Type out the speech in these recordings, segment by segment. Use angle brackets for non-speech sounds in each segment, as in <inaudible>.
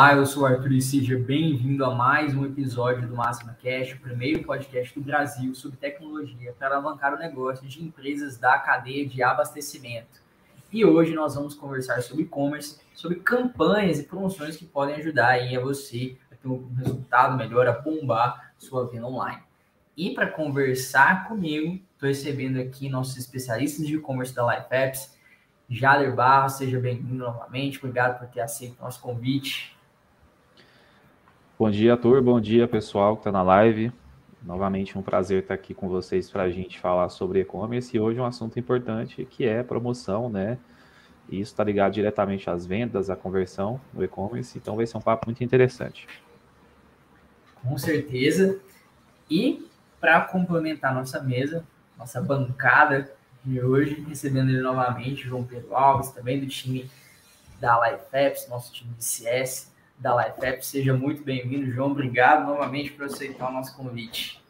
Olá, eu sou o Arthur e seja bem-vindo a mais um episódio do Máxima Cash, o primeiro podcast do Brasil sobre tecnologia para alavancar o negócio de empresas da cadeia de abastecimento. E hoje nós vamos conversar sobre e-commerce, sobre campanhas e promoções que podem ajudar aí a você a ter um resultado melhor, a bombar sua venda online. E para conversar comigo, estou recebendo aqui nossos especialistas de e-commerce da Life Apps, Jader Barros, seja bem-vindo novamente. Obrigado por ter aceito o nosso convite. Bom dia, Arthur. Bom dia, pessoal que está na live. Novamente, um prazer estar aqui com vocês para a gente falar sobre e-commerce e hoje um assunto importante que é promoção, né? E isso está ligado diretamente às vendas, à conversão no e-commerce, então vai ser um papo muito interessante. Com certeza. E para complementar nossa mesa, nossa bancada, de hoje, recebendo ele novamente, João Pedro Alves, também do time da Life Apps, nosso time de CS da Life Apps. Seja muito bem-vindo, João. Obrigado novamente por aceitar o nosso convite.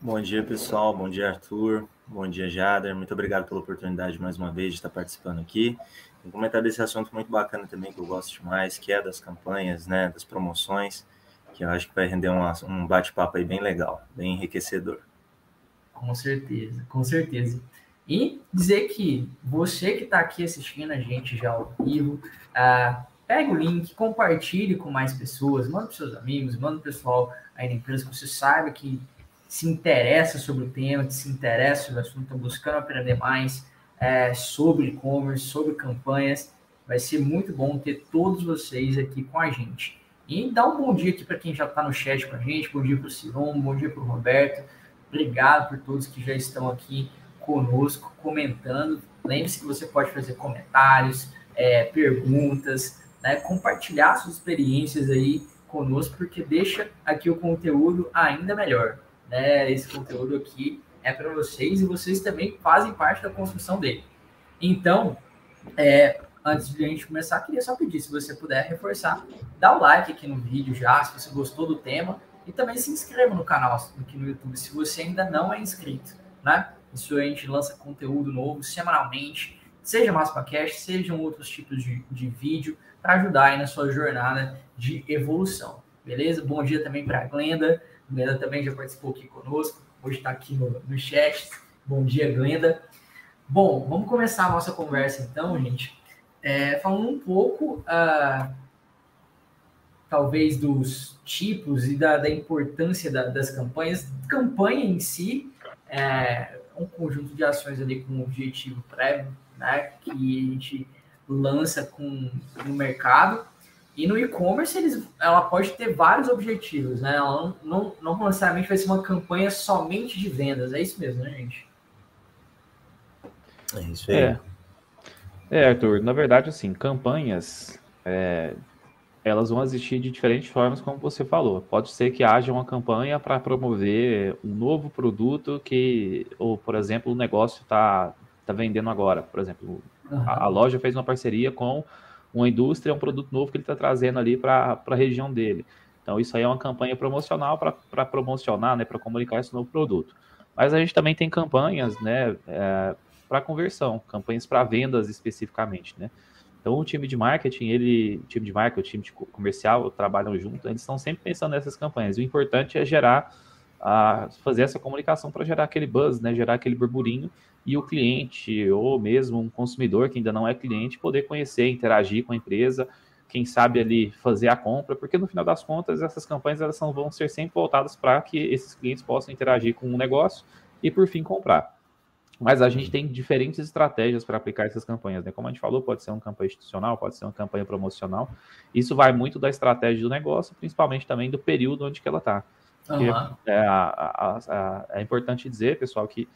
Bom dia, pessoal. Bom dia, Arthur. Bom dia, Jader. Muito obrigado pela oportunidade mais uma vez de estar participando aqui. Vou comentar desse assunto muito bacana também que eu gosto demais, que é das campanhas, né, das promoções, que eu acho que vai render um, um bate-papo aí bem legal, bem enriquecedor. Com certeza, com certeza. E dizer que você que está aqui assistindo a gente já ao vivo, uh, pega o link, compartilhe com mais pessoas, manda para seus amigos, manda o pessoal aí na empresa que você saiba que se interessa sobre o tema, que se interessa sobre o assunto, está buscando aprender mais é, sobre e-commerce, sobre campanhas. Vai ser muito bom ter todos vocês aqui com a gente. E dá um bom dia aqui para quem já está no chat com a gente, bom dia para o Ciron, bom dia para o Roberto. Obrigado por todos que já estão aqui conosco comentando. Lembre-se que você pode fazer comentários, é, perguntas, né, compartilhar suas experiências aí conosco, porque deixa aqui o conteúdo ainda melhor. Né? Esse conteúdo aqui é para vocês e vocês também fazem parte da construção dele. Então, é, antes de a gente começar, queria só pedir, se você puder reforçar, dá o like aqui no vídeo já, se você gostou do tema, e também se inscreva no canal aqui no YouTube se você ainda não é inscrito, né? Isso a gente lança conteúdo novo semanalmente, seja Cash, sejam outros tipos de, de vídeo, para ajudar aí na sua jornada de evolução, beleza? Bom dia também para a Glenda. Glenda também já participou aqui conosco, hoje está aqui no, no chat. Bom dia, Glenda. Bom, vamos começar a nossa conversa então, gente, é, falando um pouco uh, talvez dos tipos e da, da importância da, das campanhas. Campanha em si é um conjunto de ações ali com um objetivo prévio, né, que a gente lança com, no mercado. E no e-commerce ela pode ter vários objetivos, né? Ela não, não, não necessariamente vai ser uma campanha somente de vendas, é isso mesmo, né, gente? É isso aí. É, é Arthur, na verdade, assim, campanhas é, elas vão existir de diferentes formas, como você falou. Pode ser que haja uma campanha para promover um novo produto que, ou, por exemplo, o negócio está tá vendendo agora. Por exemplo, uhum. a, a, loja fez uma parceria com uma indústria, um produto novo que ele está trazendo ali para a região dele. Então, isso aí é uma campanha promocional para promocionar, né, para comunicar esse novo produto. Mas a gente também tem campanhas né, é, para conversão, campanhas para vendas especificamente, né? Então, o time de marketing, ele, o time de marketing, o time de comercial trabalham junto, eles estão sempre pensando nessas campanhas. O importante é gerar, a, fazer essa comunicação para gerar aquele buzz, né, gerar aquele burburinho e o cliente ou mesmo um consumidor que ainda não é cliente poder conhecer, interagir com a empresa, quem sabe ali fazer a compra, porque no final das contas essas campanhas elas são, vão ser sempre voltadas para que esses clientes possam interagir com o negócio e por fim comprar. Mas a gente tem diferentes estratégias para aplicar essas campanhas, né? Como a gente falou, pode ser uma campanha institucional, pode ser uma campanha promocional. Isso vai muito da estratégia do negócio, principalmente também do período onde que ela está. Uhum. É, é, importante dizer, pessoal, que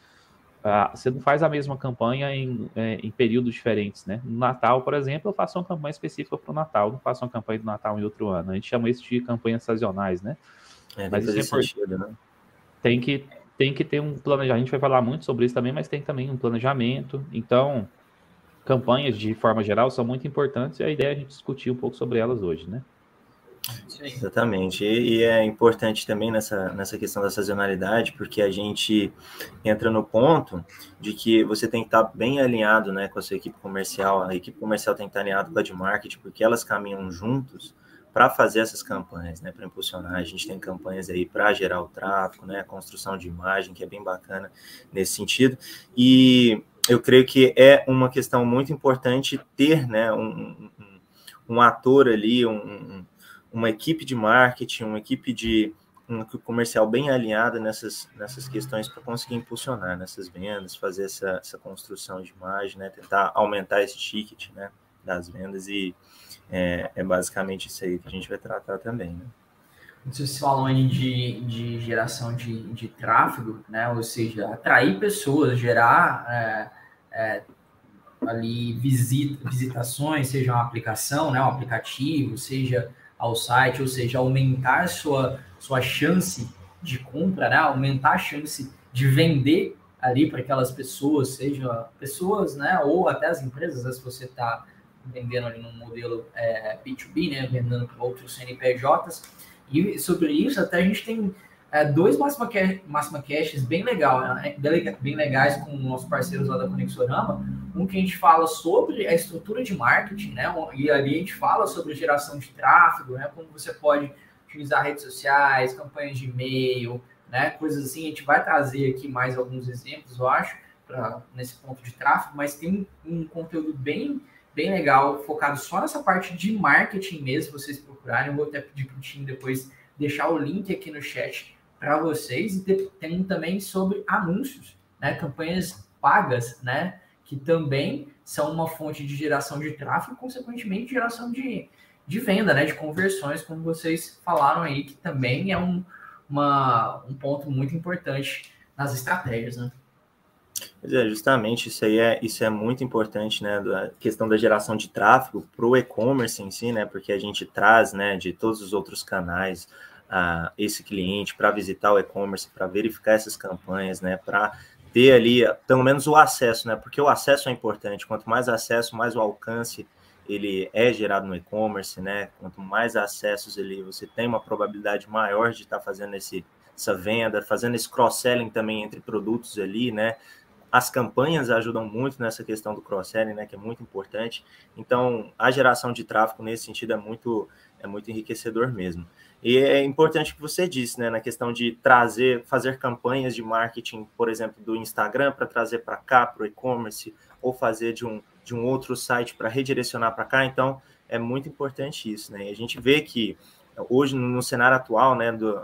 você não faz a mesma campanha em, é, em, períodos diferentes, né? No Natal, por exemplo, eu faço uma campanha específica para o Natal, não faço uma campanha do Natal em outro ano. A gente chama isso de campanhas sazonais, né? É, Mas isso é sentido, né? Tem que tem que ter um planejamento. A gente vai falar muito sobre isso também, mas tem também um planejamento. Então, campanhas de forma geral são muito importantes e a ideia é a gente discutir um pouco sobre elas hoje, né? Exatamente. E, é importante também nessa, nessa questão da sazonalidade, porque a gente entra no ponto de que você tem que estar bem alinhado né, com a sua equipe comercial. A equipe comercial tem que estar alinhada com a de marketing, porque elas caminham juntos para fazer essas campanhas, né, para impulsionar. A gente tem campanhas aí para gerar o tráfego, né, a construção de imagem, que é bem bacana nesse sentido. E eu creio que é uma questão muito importante ter né, um, um, um ator ali, um, uma equipe de marketing, uma equipe de comercial bem alinhada nessas, nessas questões para conseguir impulsionar nessas vendas, fazer essa, essa construção de imagem, né, tentar aumentar esse ticket né, das vendas e é, é basicamente isso aí que a gente vai tratar também. Né? Vocês falam aí de, de geração de, de tráfego, né? ou seja, atrair pessoas, gerar é, é, ali visita, visitações, seja uma aplicação, né, um aplicativo, seja ao site, ou seja, aumentar sua, sua chance de compra, né? aumentar a chance de vender ali para aquelas pessoas, seja pessoas, né, ou até as empresas, se você está vendendo ali num modelo é, B2B, né, vendendo para outros CNPJs. E sobre isso, até a gente tem é, dois Máxima, Máxima Caches bem, legal, né, bem legais com nossos parceiros lá da Conexorama. Um que a gente fala sobre a estrutura de marketing, né, e ali a gente fala sobre geração de tráfego, né, como você pode utilizar redes sociais, campanhas de e-mail, né, coisas assim. A gente vai trazer aqui mais alguns exemplos, eu acho, pra, nesse ponto de tráfego, mas tem um, um conteúdo bem bem legal, focado só nessa parte de marketing mesmo, vocês procurarem. Eu vou até pedir para o time depois deixar o link aqui no chat para vocês. E tem também sobre anúncios, né? Campanhas pagas, né? Que também são uma fonte de geração de tráfego consequentemente, geração de, de venda, né? De conversões, como vocês falaram aí, que também é um, uma, um ponto muito importante nas estratégias, né? Pois é, justamente isso aí é, isso é muito importante, né? A questão da geração de tráfego para o e-commerce em si, né? Porque a gente traz, né, de todos os outros canais a esse cliente para visitar o e-commerce, para verificar essas campanhas, né? Para ter ali pelo menos o acesso, né? Porque o acesso é importante. Quanto mais acesso, mais o alcance ele é gerado no e-commerce, né? Quanto mais acessos ele você tem uma probabilidade maior de estar tá fazendo esse essa venda, fazendo esse cross-selling também entre produtos ali, né? As campanhas ajudam muito nessa questão do cross-selling, né, que é muito importante. Então, a geração de tráfego nesse sentido é muito é muito enriquecedor mesmo. E é importante que você disse, né, na questão de trazer, fazer campanhas de marketing, por exemplo, do Instagram para trazer para cá para o e-commerce ou fazer de um de um outro site para redirecionar para cá. Então, é muito importante isso, né? E a gente vê que hoje no cenário atual, né, do,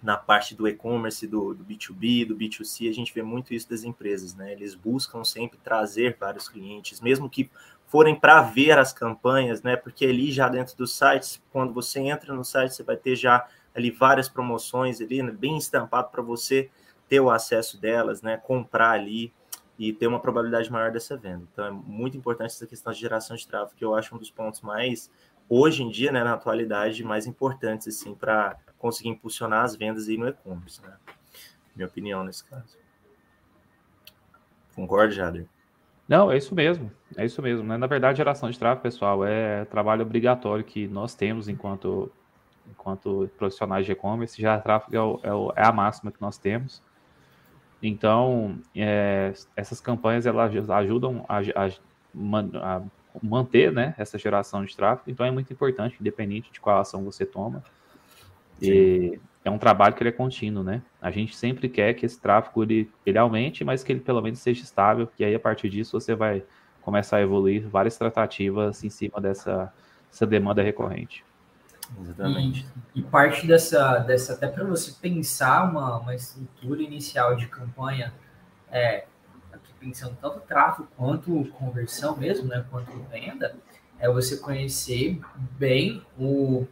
na parte do e-commerce, do, do, B2B, do B2C, a gente vê muito isso das empresas, né? Eles buscam sempre trazer vários clientes, mesmo que forem para ver as campanhas, né? Porque ali já dentro dos sites, quando você entra no site, você vai ter já ali várias promoções ali, né? bem estampado para você ter o acesso delas, né? Comprar ali e ter uma probabilidade maior dessa venda. Então é muito importante essa questão de geração de tráfego, que eu acho um dos pontos mais hoje em dia, né, na atualidade, mais importantes assim para conseguir impulsionar as vendas aí no e-commerce, né? Minha opinião nesse caso. Concorda, Jader? Não, é isso mesmo. É isso mesmo. Né? Na verdade, geração de tráfego, pessoal, é trabalho obrigatório que nós temos enquanto, enquanto profissionais de e-commerce. Já tráfego é, o, é, é, a máxima que nós temos. Então, é, essas campanhas elas ajudam a, a, a, manter né, essa geração de tráfego. Então, é muito importante, independente de qual ação você toma. E é um trabalho que ele é contínuo, né? A gente sempre quer que esse tráfego ele, ele aumente, mas que ele pelo menos seja estável, que aí a partir disso você vai começar a evoluir várias tratativas em cima dessa, dessa demanda recorrente. Exatamente. E, e, parte dessa, dessa até para você pensar uma, uma estrutura inicial de campanha, é, aqui pensando tanto tráfego quanto conversão mesmo, né, quanto venda, é você conhecer bem o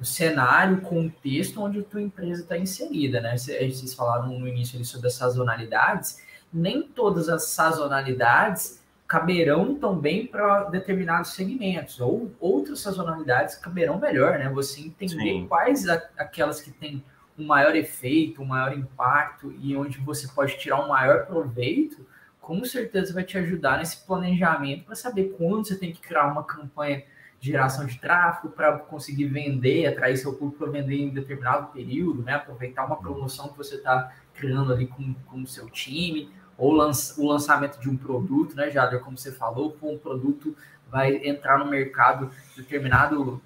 o cenário, o contexto onde a tua empresa está inserida, né? Vocês falaram no início sobre as sazonalidades, nem todas as sazonalidades caberão também para determinados segmentos, ou outras sazonalidades caberão melhor, né? Você entender Sim. quais a, aquelas que têm um maior efeito, um maior impacto e onde você pode tirar um maior proveito, com certeza vai te ajudar nesse planejamento para saber quando você tem que criar uma campanha geração de tráfego para conseguir vender, atrair seu público para vender em determinado período, né? Aproveitar uma promoção que você está criando ali com, com o seu time, ou lança, o lançamento de um produto, né, Jader, como você falou, um produto vai entrar no mercado determinado,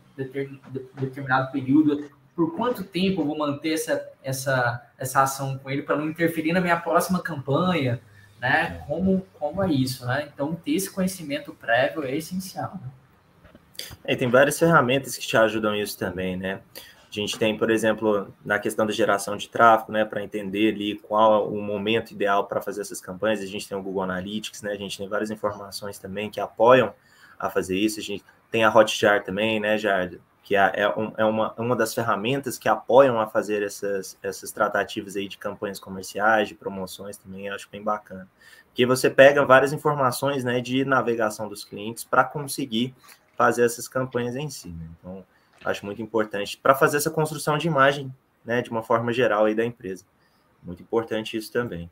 determinado período, por quanto tempo eu vou manter essa, essa, essa ação com ele para não interferir na minha próxima campanha, né? Como, como é isso, né? Então, ter esse conhecimento prévio é essencial. Né? É, tem várias ferramentas que te ajudam isso também, né? A gente tem, por exemplo, na questão da geração de tráfego, né, para entender ali qual o momento ideal para fazer essas campanhas, a gente tem o Google Analytics, né, a gente tem várias informações também que apoiam a fazer isso, a gente tem a Hotjar também, né, Jardim, que é, é, um, é uma, uma das ferramentas que apoiam a fazer essas, essas tratativas aí de campanhas comerciais, de promoções também, acho bem bacana. Porque você pega várias informações, né, de navegação dos clientes para conseguir fazer essas campanhas em si, né? Então, acho muito importante para fazer essa construção de imagem, né, de uma forma geral aí da empresa. Muito importante isso também.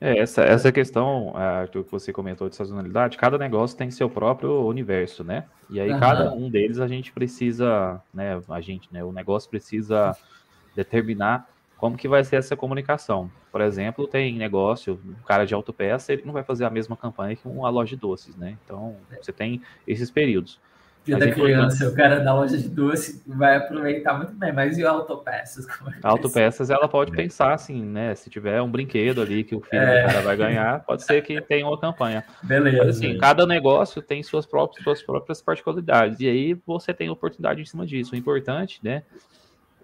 É, essa, essa questão, Arthur, que você comentou de sazonalidade, cada negócio tem seu próprio universo, né? E aí, uhum. cada um deles a gente precisa, né? A gente, né? O negócio precisa determinar como que vai ser essa comunicação. Por exemplo, tem negócio, um cara de autopeça, ele não vai fazer a mesma campanha que uma loja de doces, né? Então, você tem esses períodos. Dia da criança, o cara da loja de doce vai aproveitar muito bem, mas e autopeças? É autopeças, ela pode é. pensar assim, né? Se tiver um brinquedo ali que o filho é. do cara vai ganhar, pode ser que tenha uma campanha. Beleza. Mas assim, cada negócio tem suas próprias, suas próprias particularidades, e aí você tem oportunidade em cima disso. O importante, né?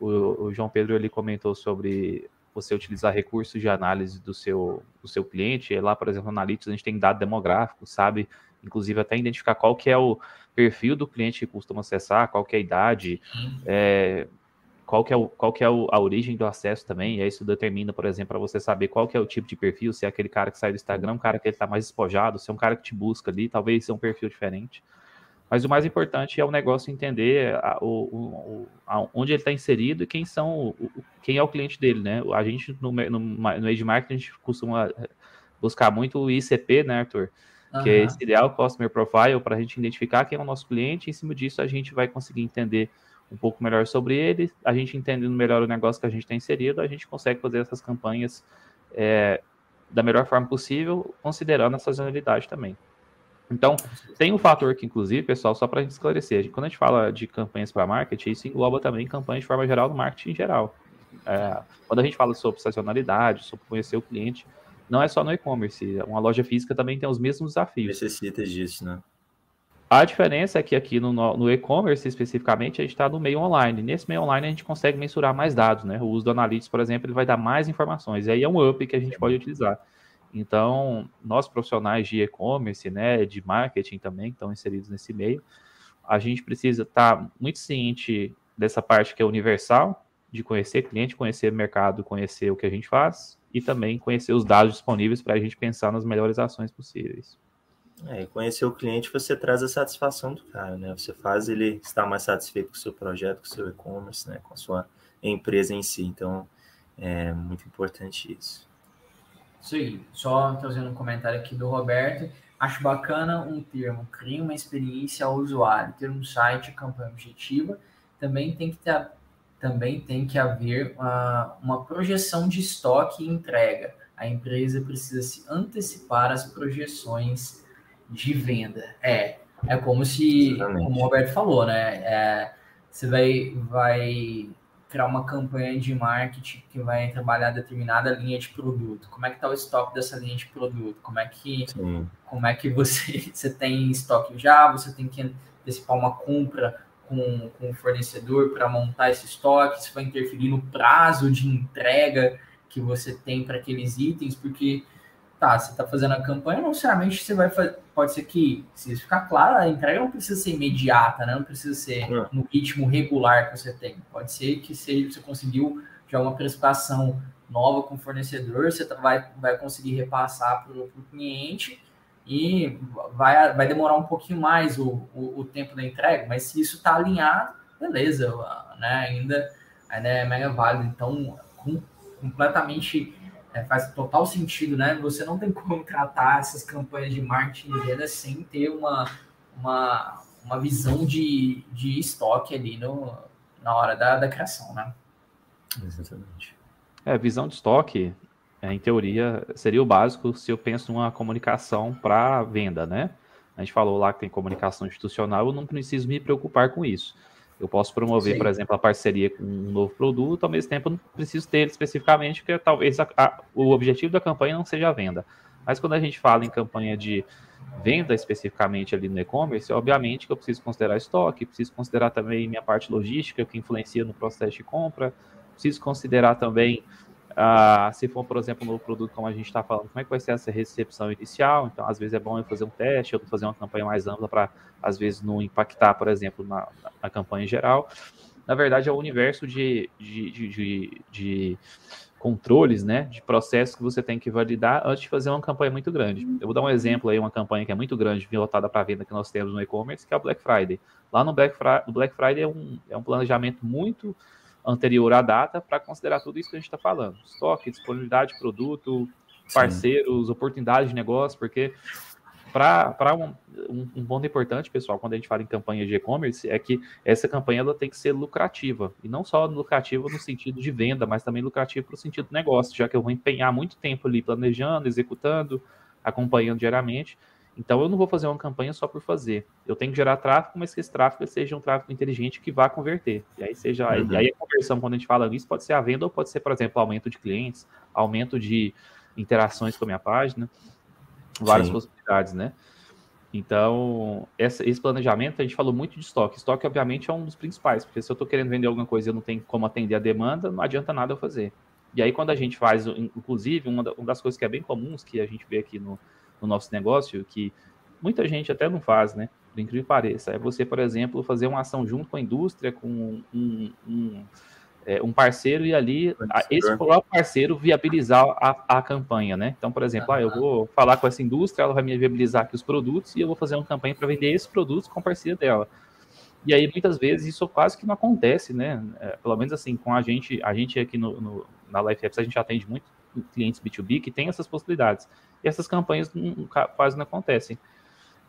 O, o João Pedro ele comentou sobre você utilizar recursos de análise do seu, do seu cliente. Lá, por exemplo, no Analytics, a gente tem dado demográfico, sabe? Inclusive, até identificar qual que é o perfil do cliente que costuma acessar, qual que é a idade, é, qual que é, o, qual que é o, a origem do acesso também, e aí isso determina, por exemplo, para você saber qual que é o tipo de perfil, se é aquele cara que sai do Instagram, um cara que está mais despojado, se é um cara que te busca ali, talvez seja um perfil diferente. Mas o mais importante é o negócio entender a, o, o, a, onde ele está inserido e quem são quem é o cliente dele, né? A gente no, no, no Age Marketing a gente costuma buscar muito o ICP, né, Arthur? Uhum. Que é esse ideal Customer Profile para a gente identificar quem é o nosso cliente. E, em cima disso, a gente vai conseguir entender um pouco melhor sobre ele. A gente entendendo melhor o negócio que a gente tem inserido, a gente consegue fazer essas campanhas é, da melhor forma possível, considerando a sazonalidade também. Então, tem um fator que, inclusive, pessoal, só para a gente esclarecer, quando a gente fala de campanhas para marketing, isso engloba também campanhas de forma geral no marketing em geral. É, quando a gente fala sobre sazonalidade, sobre conhecer o cliente, não é só no e-commerce, uma loja física também tem os mesmos desafios. Necessita disso, né? A diferença é que aqui no, no e-commerce, especificamente, a gente está no meio online. Nesse meio online, a gente consegue mensurar mais dados, né? O uso do Analytics, por exemplo, ele vai dar mais informações. E aí é um up que a gente pode utilizar. Então, nós profissionais de e-commerce, né, de marketing também, que estão inseridos nesse meio, a gente precisa estar tá muito ciente dessa parte que é universal, de conhecer cliente, conhecer mercado, conhecer o que a gente faz e também conhecer os dados disponíveis para a gente pensar nas melhores ações possíveis. É, conhecer o cliente, você traz a satisfação do cara, né? Você faz ele estar mais satisfeito com o seu projeto, com o seu e-commerce, né? Com a sua empresa em si. Então, é muito importante isso. Isso aí. Só trazendo um comentário aqui do Roberto. Acho bacana um termo, cria uma experiência ao usuário, ter um site, campanha objetiva. Também tem que ter, também tem que haver uma, uma projeção de estoque e entrega. A empresa precisa se antecipar às projeções de venda. É, é como se, Exatamente. como o Roberto falou, né? É, você vai, vai criar uma campanha de marketing que vai trabalhar determinada linha de produto. Como é que está o estoque dessa linha de produto? Como é que, como é que você, <laughs> você tem estoque já? Você tem que antecipar uma compra com, com o fornecedor para montar esse estoque? Isso vai interferir no prazo de entrega que você tem para aqueles itens, porque tá, você está fazendo a campanha, não necessariamente você vai fazer. Pode ser que, se isso ficar claro, a entrega não precisa ser imediata, né? Não precisa ser é. no ritmo regular que você tem. Pode ser que seja, você conseguiu já uma prestação nova com o fornecedor, você tá, vai, vai conseguir repassar para o cliente e vai, vai demorar um pouquinho mais o, o, o tempo da entrega, mas se isso está alinhado, beleza, né? Ainda, ainda é mega válido. Então, com, completamente é, faz total sentido, né? Você não tem como tratar essas campanhas de marketing e venda sem ter uma, uma, uma visão de, de estoque ali no, na hora da, da criação, né? Exatamente. É, visão de estoque, é, em teoria, seria o básico se eu penso numa comunicação para venda, né? A gente falou lá que tem comunicação institucional, eu não preciso me preocupar com isso. Eu posso promover, Sim. por exemplo, a parceria com um novo produto, ao mesmo tempo eu não preciso ter ele especificamente, porque talvez a, a, o objetivo da campanha não seja a venda. Mas quando a gente fala em campanha de venda especificamente ali no e-commerce, obviamente que eu preciso considerar estoque, preciso considerar também minha parte logística, que influencia no processo de compra, preciso considerar também Uh, se for, por exemplo, um novo produto, como a gente está falando, como é que vai ser essa recepção inicial? Então, às vezes é bom eu fazer um teste, eu fazer uma campanha mais ampla para, às vezes, não impactar, por exemplo, na, na campanha geral. Na verdade, é o universo de, de, de, de, de controles, né, de processos que você tem que validar antes de fazer uma campanha muito grande. Eu vou dar um exemplo aí, uma campanha que é muito grande, pilotada para venda que nós temos no e-commerce, que é o Black Friday. Lá no Black, Friday, o Black Friday é um, é um planejamento muito anterior à data para considerar tudo isso que a gente está falando. Estoque, disponibilidade de produto, parceiros, Sim. oportunidades de negócio, porque para um, um, um, ponto importante, pessoal, quando a gente fala em campanha de e-commerce, é que essa campanha ela tem que ser lucrativa. E não só lucrativa no sentido de venda, mas também lucrativa para o sentido do negócio, já que eu vou empenhar muito tempo ali planejando, executando, acompanhando diariamente. Então eu não vou fazer uma campanha só por fazer. Eu tenho que gerar tráfego, mas que esse tráfego seja um tráfego inteligente que vá converter. E aí seja, uhum. aí a conversão, quando a gente fala nisso, pode ser a venda ou pode ser, por exemplo, aumento de clientes, aumento de interações com a minha página, várias Sim. possibilidades, né? Então, essa, esse planejamento, a gente falou muito de estoque. Estoque, obviamente, é um dos principais, porque se eu estou querendo vender alguma coisa e eu não tenho como atender a demanda, não adianta nada eu fazer. E aí, quando a gente faz, inclusive, uma das coisas que é bem comuns que a gente vê aqui no, no nosso negócio, que muita gente até não faz, né? Por incrível que pareça. É você, por exemplo, fazer uma ação junto com a indústria, com um, um, é, um parceiro e ali a, esse próprio parceiro viabilizar a, a campanha, né? Então, por exemplo, ah, eu vou falar com essa indústria, ela vai me viabilizar aqui os produtos e eu vou fazer uma campanha para vender esses produtos com parceria dela. E aí, muitas vezes, isso quase que não acontece, né? É, pelo menos assim, com a gente, a gente aqui no, no na Life Apps, a gente atende muito clientes B2B que tem essas possibilidades e essas campanhas não, quase não acontecem.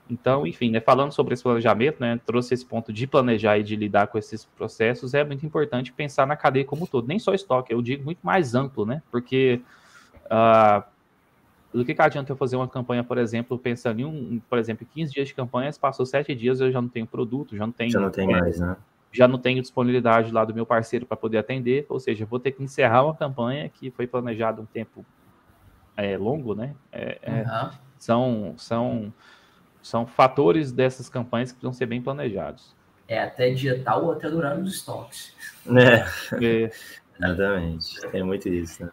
Então, enfim, né, falando sobre esse planejamento, né, trouxe esse ponto de planejar e de lidar com esses processos, é muito importante pensar na cadeia como um todo, nem só estoque, eu digo muito mais amplo, né, porque uh, do que, que adianta eu fazer uma campanha, por exemplo, pensando em um, por exemplo, 15 dias de campanha, passou 7 dias, eu já não tenho produto, já não tenho... Já não tem mais, né? Já não tenho disponibilidade lá do meu parceiro para poder atender, ou seja, vou ter que encerrar uma campanha que foi planejada um tempo é, longo, né? É, uhum. são, são, são fatores dessas campanhas que precisam ser bem planejados. É até dia tal ou até durar os estoques. É. é. Exatamente. Tem muito isso, né?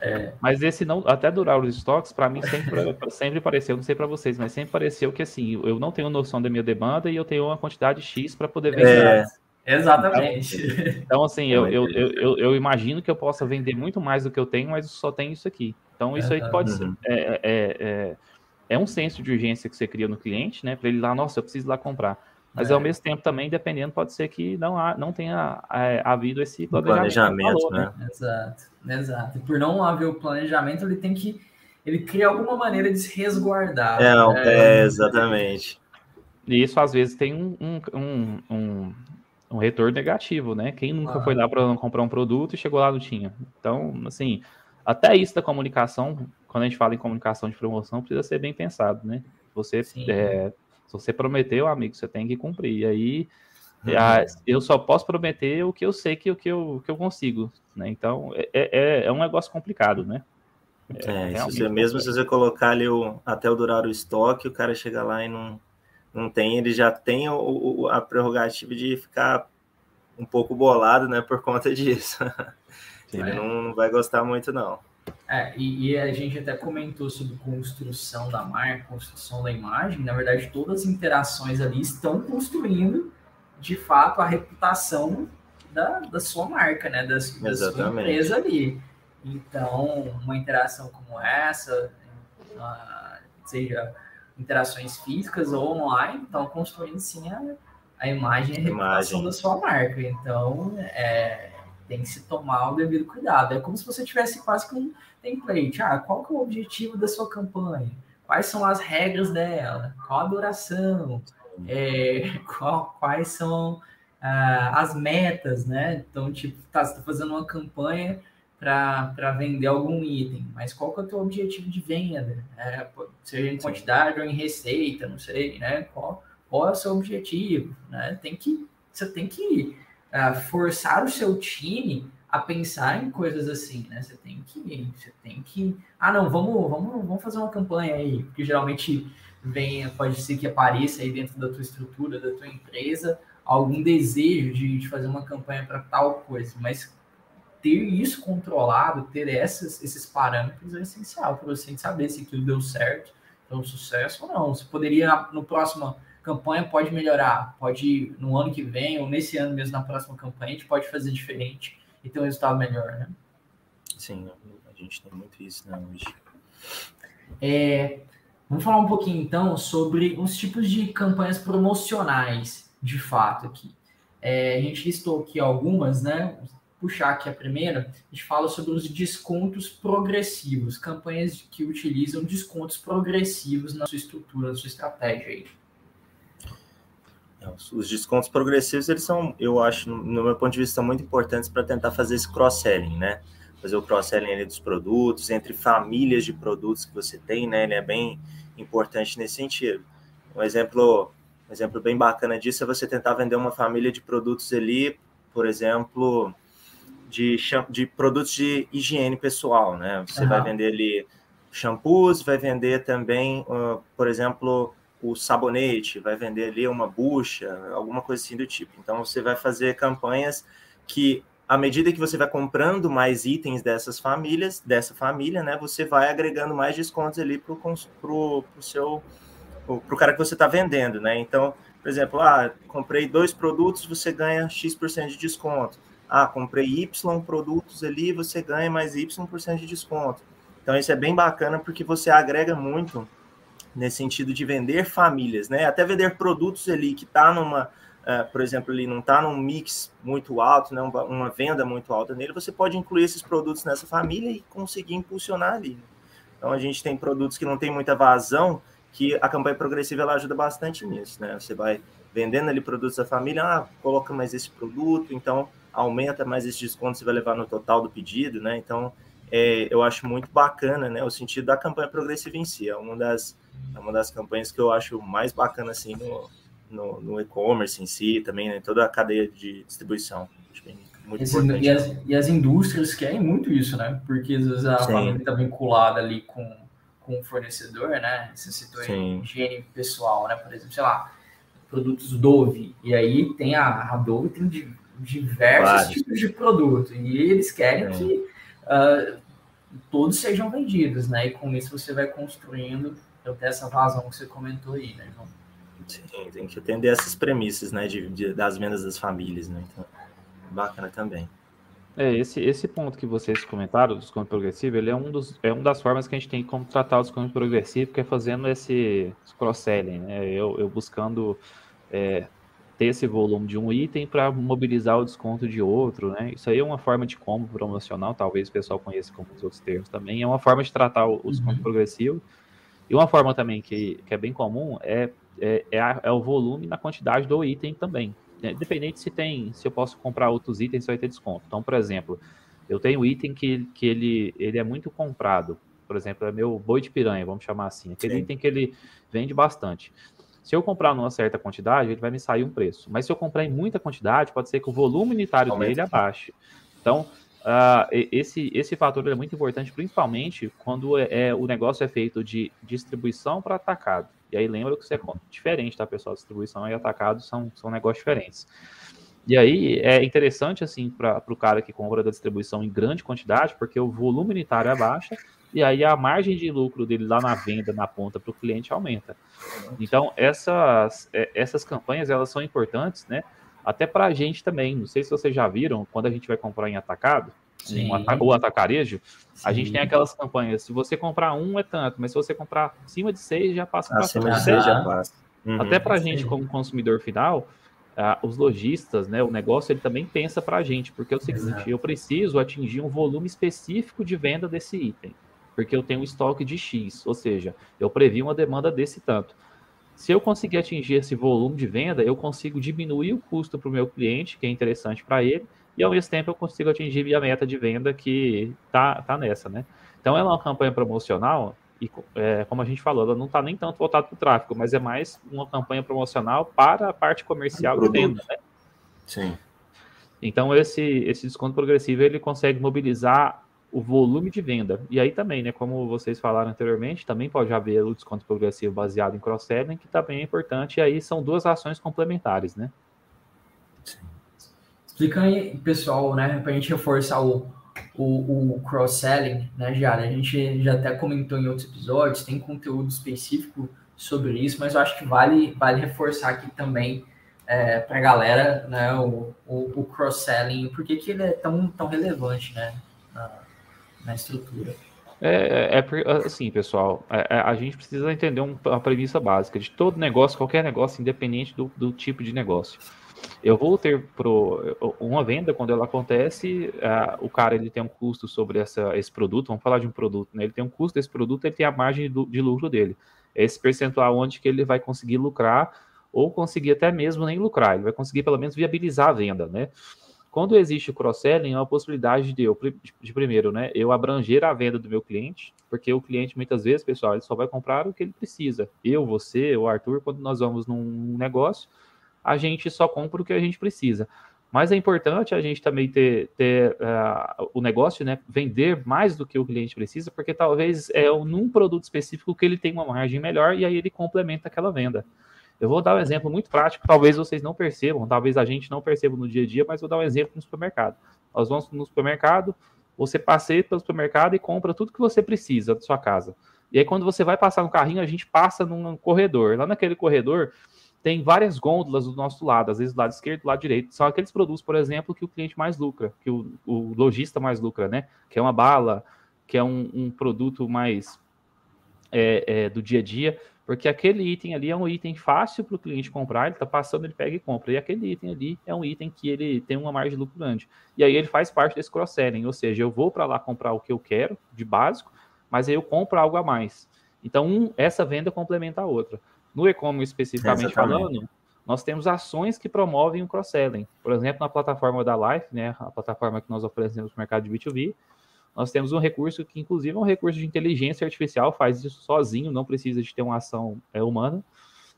É. Mas esse não, até durar os estoques, para mim sempre, sempre pareceu, não sei para vocês, mas sempre pareceu que assim, eu não tenho noção da minha demanda e eu tenho uma quantidade X para poder vender. É. Exatamente. Então, <laughs> então assim, eu, eu, eu, eu, imagino que eu possa vender muito mais do que eu tenho, mas eu só tenho isso aqui. Então, isso aí pode ser. É, é, é, é, um senso de urgência que você cria no cliente, né? Para ele lá, nossa, eu preciso ir lá comprar. Mas é. ao mesmo tempo também, dependendo, pode ser que não, há, não tenha é, havido esse planejamento. planejamento né? né? Exato, exato. E por não haver o planejamento, ele tem que. Ele cria alguma maneira de se resguardar. É, né? é exatamente. E isso às vezes tem um, um, um, um retorno negativo, né? Quem nunca ah. foi lá para comprar um produto e chegou lá não tinha. Então, assim, até isso da comunicação, quando a gente fala em comunicação de promoção, precisa ser bem pensado, né? Você, é, se você prometeu, amigo, você tem que cumprir. E aí, uhum. a, eu só posso prometer o que eu sei que, o que, eu, que eu consigo, né? Então, é, é, é um negócio complicado, né? É, é se você, mesmo se você colocar ali o, até o durar o estoque, o cara chega lá e não, não tem, ele já tem o, o, a prerrogativa de ficar um pouco bolado, né, por conta <laughs> disso. Ele é. não, não, vai gostar muito, não. É, e, e, a gente até comentou sobre construção da marca, construção da imagem. Na verdade, todas as interações ali estão construindo, de fato, a reputação da, da sua marca, né? Da, da sua empresa ali. Então, uma interação como essa, seja interações físicas ou online, estão construindo sim a, a imagem e a reputação imagem. da sua marca. Então, é, tem que se tomar o devido cuidado. É como se você tivesse quase que um template. Ah, qual que é o objetivo da sua campanha? Quais são as regras dela? Qual a duração? é, qual, quais são ah, as metas, né? Então, tipo, tá, você está fazendo uma campanha para vender algum item, mas qual que é o teu objetivo de venda? É, seja em quantidade ou em receita, não sei, né? Qual, qual é o seu objetivo? Né? Tem que, você tem que uh, forçar o seu time a pensar em coisas assim, né? Você tem que, você tem que, ah, não, vamos, vamos, vamos fazer uma campanha aí, porque geralmente vem, pode ser que apareça aí dentro da tua estrutura, da tua empresa, algum desejo de, de fazer uma campanha para tal coisa, mas ter isso controlado, ter essas, esses parâmetros é essencial para você saber se aquilo deu certo, deu sucesso ou não. Você poderia, no próximo campanha, pode melhorar, pode no ano que vem, ou nesse ano mesmo, na próxima campanha, a gente pode fazer diferente e ter um resultado melhor, né? Sim, a gente tem muito isso, né, hoje. É, vamos falar um pouquinho, então, sobre os tipos de campanhas promocionais, de fato, aqui. É, a gente listou aqui algumas, né? Puxar aqui a primeira, a gente fala sobre os descontos progressivos, campanhas que utilizam descontos progressivos na sua estrutura, na sua estratégia aí. É, os descontos progressivos, eles são, eu acho, no meu ponto de vista, muito importantes para tentar fazer esse cross-selling, né? Fazer o cross-selling dos produtos, entre famílias de produtos que você tem, né? Ele é bem importante nesse sentido. Um exemplo, um exemplo bem bacana disso é você tentar vender uma família de produtos ali, por exemplo, de, de produtos de higiene pessoal, né? Você uhum. vai vender ali shampoos, vai vender também, uh, por exemplo, o sabonete, vai vender ali uma bucha, alguma coisa assim do tipo. Então, você vai fazer campanhas que, à medida que você vai comprando mais itens dessas famílias, dessa família, né, você vai agregando mais descontos ali para o seu, para o cara que você está vendendo, né? Então, por exemplo, ah, comprei dois produtos, você ganha X% de desconto ah, comprei Y produtos ali, você ganha mais Y% de desconto. Então, isso é bem bacana porque você agrega muito nesse sentido de vender famílias, né? Até vender produtos ali que tá numa, uh, por exemplo, ali não tá num mix muito alto, né? Uma, uma, venda muito alta nele, você pode incluir esses produtos nessa família e conseguir impulsionar ali. Então, a gente tem produtos que não tem muita vazão, que a campanha progressiva ela ajuda bastante nisso, né? Você vai vendendo ali produtos da família, ah, coloca mais esse produto, então aumenta mais esse desconto, você vai levar no total do pedido, né? Então, é, eu acho muito bacana, né? O sentido da campanha progressiva em si. É uma das, é uma das campanhas que eu acho mais bacana, assim, no, no, no e-commerce em si, também, né? Toda a cadeia de distribuição. Acho bem, muito Esse, importante. E as, e as, indústrias querem muito isso, né? Porque às vezes a família está vinculada ali com, com o fornecedor, né? Você citou Sim. higiene pessoal, né? Por exemplo, sei lá, produtos Dove. E aí tem a, a Dove tem diversos Vários. tipos de produto e eles querem é. que uh, todos sejam vendidos, né? E com isso você vai construindo até essa vazão que você comentou aí, né, João? Sim, tem que atender essas premissas, né, de, de, das vendas das famílias, né? Então, bacana também. É, esse, esse ponto que vocês comentaram do desconto progressivo, ele é um dos é uma das formas que a gente tem como tratar o desconto progressivo, que é fazendo esse cross-selling, né? Eu, eu buscando é, ter esse volume de um item para mobilizar o desconto de outro, né? Isso aí é uma forma de combo promocional, talvez o pessoal conheça como os outros termos também. É uma forma de tratar o, o desconto uhum. progressivo. E uma forma também que, que é bem comum é, é, é, a, é o volume na quantidade do item também. Né? Independente se tem, se eu posso comprar outros itens, vai ter desconto. Então, por exemplo, eu tenho um item que, que ele, ele é muito comprado. Por exemplo, é meu boi de piranha, vamos chamar assim. Aquele Sim. item que ele vende bastante. Se eu comprar numa certa quantidade, ele vai me sair um preço. Mas se eu comprar em muita quantidade, pode ser que o volume unitário Aumenta. dele abaixe. Então, uh, esse, esse fator é muito importante, principalmente quando é, é o negócio é feito de distribuição para atacado. E aí lembra que isso é diferente, tá, pessoal? Distribuição e atacado são, são negócios diferentes. E aí é interessante, assim, para o cara que compra da distribuição em grande quantidade, porque o volume unitário abaixa e aí a margem de lucro dele lá na venda, na ponta para o cliente aumenta. Então, essas, é, essas campanhas, elas são importantes, né? Até para a gente também. Não sei se vocês já viram, quando a gente vai comprar em atacado, ata ou atacarejo, Sim. a gente tem aquelas campanhas. Se você comprar um, é tanto, mas se você comprar acima de seis, já passa para Acima de seis, já passa. Uhum. Até para a gente, como consumidor final, uh, os lojistas, né, o negócio, ele também pensa para a gente, porque é o seguinte, Exato. eu preciso atingir um volume específico de venda desse item porque eu tenho um estoque de X, ou seja, eu previ uma demanda desse tanto. Se eu conseguir atingir esse volume de venda, eu consigo diminuir o custo para o meu cliente, que é interessante para ele, e ao mesmo tempo eu consigo atingir minha meta de venda que tá, tá nessa, né? Então ela é uma campanha promocional e é, como a gente falou, ela não está nem tanto voltada para o tráfego, mas é mais uma campanha promocional para a parte comercial de venda, né? Sim. Então esse esse desconto progressivo ele consegue mobilizar o volume de venda. E aí também, né, como vocês falaram anteriormente, também pode haver o desconto progressivo baseado em cross-selling, que também é importante, e aí são duas ações complementares, né? Explica aí, pessoal, né, para a gente reforçar o, o, o cross-selling, né, Jara? A gente já até comentou em outros episódios, tem conteúdo específico sobre isso, mas eu acho que vale, vale reforçar aqui também é, para a galera né, o, o, o cross-selling, por que, ele é tão, tão relevante, né? Na estrutura. É, é, é assim, pessoal, é, é, a gente precisa entender um, uma premissa básica de todo negócio, qualquer negócio, independente do, do tipo de negócio. Eu vou ter pro, uma venda, quando ela acontece, o cara ele tem um custo sobre essa, esse produto, vamos falar de um produto, né? ele tem um custo desse produto, ele tem a margem do, de lucro dele. Esse percentual onde que ele vai conseguir lucrar, ou conseguir até mesmo nem lucrar, ele vai conseguir pelo menos viabilizar a venda, né? Quando existe o cross-selling, é uma possibilidade de eu, de primeiro, né, eu abranger a venda do meu cliente, porque o cliente, muitas vezes, pessoal, ele só vai comprar o que ele precisa. Eu, você, o Arthur, quando nós vamos num negócio, a gente só compra o que a gente precisa. Mas é importante a gente também ter, ter uh, o negócio, né, vender mais do que o cliente precisa, porque talvez é num produto específico que ele tem uma margem melhor e aí ele complementa aquela venda. Eu vou dar um exemplo muito prático, talvez vocês não percebam, talvez a gente não perceba no dia a dia, mas vou dar um exemplo no supermercado. Nós vamos no supermercado, você passeia pelo supermercado e compra tudo que você precisa da sua casa. E aí, quando você vai passar no carrinho, a gente passa num corredor. Lá naquele corredor, tem várias gôndolas do nosso lado, às vezes do lado esquerdo, do lado direito. São aqueles produtos, por exemplo, que o cliente mais lucra, que o, o lojista mais lucra, né? Que é uma bala, que é um, um produto mais é, é, do dia a dia. Porque aquele item ali é um item fácil para o cliente comprar, ele está passando, ele pega e compra. E aquele item ali é um item que ele tem uma margem de lucro grande. E aí ele faz parte desse cross-selling, ou seja, eu vou para lá comprar o que eu quero, de básico, mas aí eu compro algo a mais. Então, um, essa venda complementa a outra. No e-commerce especificamente falando, nós temos ações que promovem o cross-selling. Por exemplo, na plataforma da Life, né, a plataforma que nós oferecemos no mercado de B2B, nós temos um recurso que, inclusive, é um recurso de inteligência artificial, faz isso sozinho, não precisa de ter uma ação é, humana,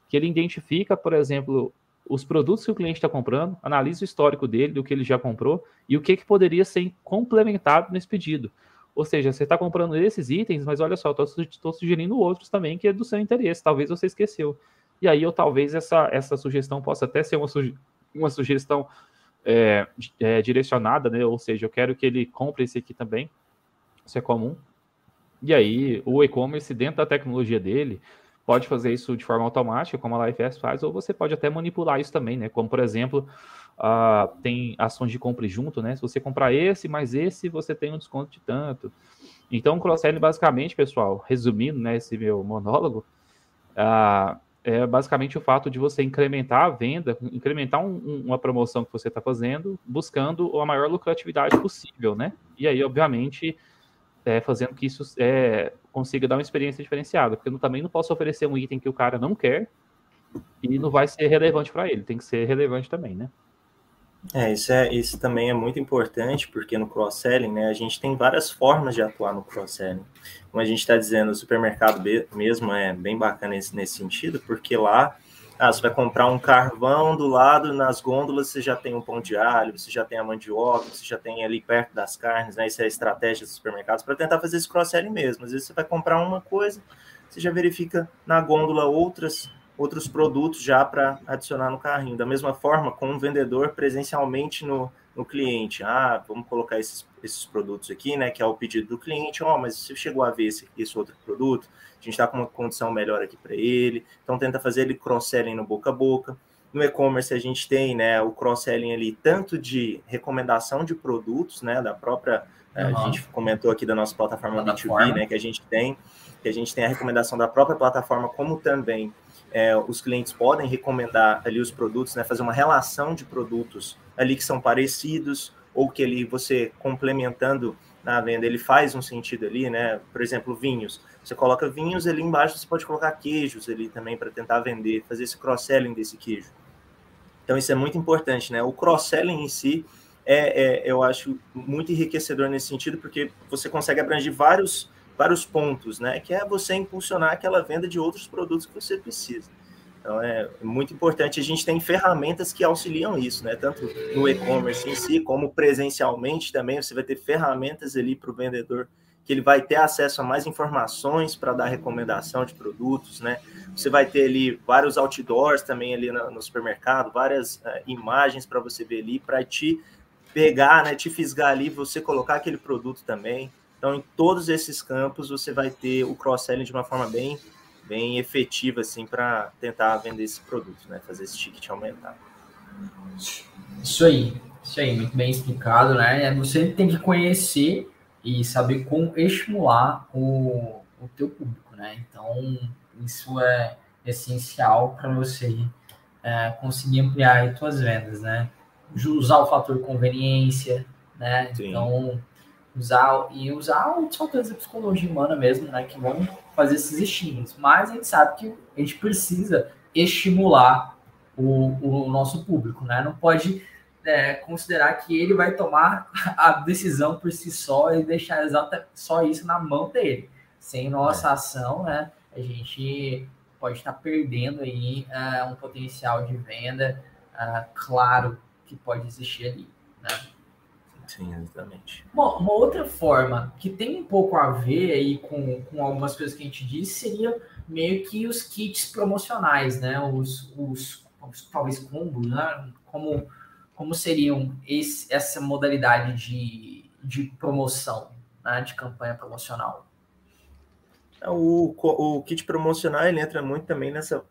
que ele identifica, por exemplo, os produtos que o cliente está comprando, analisa o histórico dele, do que ele já comprou, e o que, que poderia ser complementado nesse pedido. Ou seja, você está comprando esses itens, mas olha só, estou sugerindo outros também que é do seu interesse, talvez você esqueceu. E aí, eu talvez essa, essa sugestão possa até ser uma, suge uma sugestão é, é, direcionada, né? Ou seja, eu quero que ele compre esse aqui também, isso é comum. E aí, o e-commerce, dentro da tecnologia dele, pode fazer isso de forma automática, como a LifeS faz, ou você pode até manipular isso também, né? Como, por exemplo, uh, tem ações de compra junto, né? Se você comprar esse mais esse, você tem um desconto de tanto. Então, o cross-selling, basicamente, pessoal, resumindo, né, esse meu monólogo, uh, é basicamente o fato de você incrementar a venda, incrementar um, uma promoção que você está fazendo, buscando a maior lucratividade possível, né? E aí, obviamente, é, fazendo que isso é, consiga dar uma experiência diferenciada, porque eu também não posso oferecer um item que o cara não quer e não vai ser relevante para ele, tem que ser relevante também, né? É, isso, é, isso também é muito importante, porque no cross-selling, né, a gente tem várias formas de atuar no cross-selling. Como a gente está dizendo, o supermercado mesmo é bem bacana nesse, nesse sentido, porque lá ah, você vai comprar um carvão do lado, nas gôndolas você já tem um pão de alho, você já tem a mandioca, você já tem ali perto das carnes, né? Isso é a estratégia dos supermercados para tentar fazer esse cross-selling mesmo. Às vezes você vai comprar uma coisa, você já verifica na gôndola outras outros produtos já para adicionar no carrinho. Da mesma forma, com um vendedor presencialmente no, no cliente. Ah, vamos colocar esses, esses produtos aqui, né? Que é o pedido do cliente. Ó, oh, mas você chegou a ver esse, esse outro produto? A gente está com uma condição melhor aqui para ele. Então, tenta fazer ele cross-selling no boca a boca. No e-commerce, a gente tem né, o cross-selling ali, tanto de recomendação de produtos, né? Da própria. Uhum. A gente comentou aqui da nossa plataforma, plataforma B2B, né? Que a gente tem. Que a gente tem a recomendação da própria plataforma, como também é, os clientes podem recomendar ali os produtos, né, fazer uma relação de produtos ali que são parecidos ou que ali você complementando na venda, ele faz um sentido ali, né? Por exemplo, vinhos. Você coloca vinhos ali embaixo, você pode colocar queijos ali também para tentar vender, fazer esse cross-selling desse queijo. Então isso é muito importante, né? O cross-selling em si é, é, eu acho, muito enriquecedor nesse sentido, porque você consegue abranger vários, vários pontos, né? Que é você impulsionar aquela venda de outros produtos que você precisa. Então é muito importante. A gente tem ferramentas que auxiliam isso, né? Tanto no e-commerce em si, como presencialmente também. Você vai ter ferramentas ali para o vendedor que ele vai ter acesso a mais informações para dar recomendação de produtos, né? Você vai ter ali vários outdoors também ali no, supermercado, várias uh, imagens para você ver ali, para te pegar, né, te fisgar ali, você colocar aquele produto também. Então, em todos esses campos, você vai ter o cross-selling de uma forma bem bem efetiva assim para tentar vender esse produto, né? Fazer esse ticket aumentar. Isso aí, isso aí, muito bem explicado, né? É, você tem que conhecer e saber como estimular o, o teu público, né? Então, isso é essencial para você é, conseguir ampliar as suas vendas, né? Usar o fator conveniência, né? Sim. Então, usar e usar os fatores da psicologia humana mesmo, né? Que vão fazer esses estímulos. Mas a gente sabe que a gente precisa estimular o, o nosso público, né? Não pode é, considerar que ele vai tomar a decisão por si só e deixar exata, só isso na mão dele. Sem nossa é. ação, né? A gente pode estar perdendo aí uh, um potencial de venda uh, claro que pode existir ali? Sim, exatamente. Uma, uma, outra forma que tem um pouco a ver aí com, com algumas coisas que a gente disse seria meio que os kits promocionais, né? Os, os, os talvez combos, né? Como, como seriam esse, essa modalidade de, de promoção, né? de campanha promocional? É, o, o kit promocional ele entra muito também nessa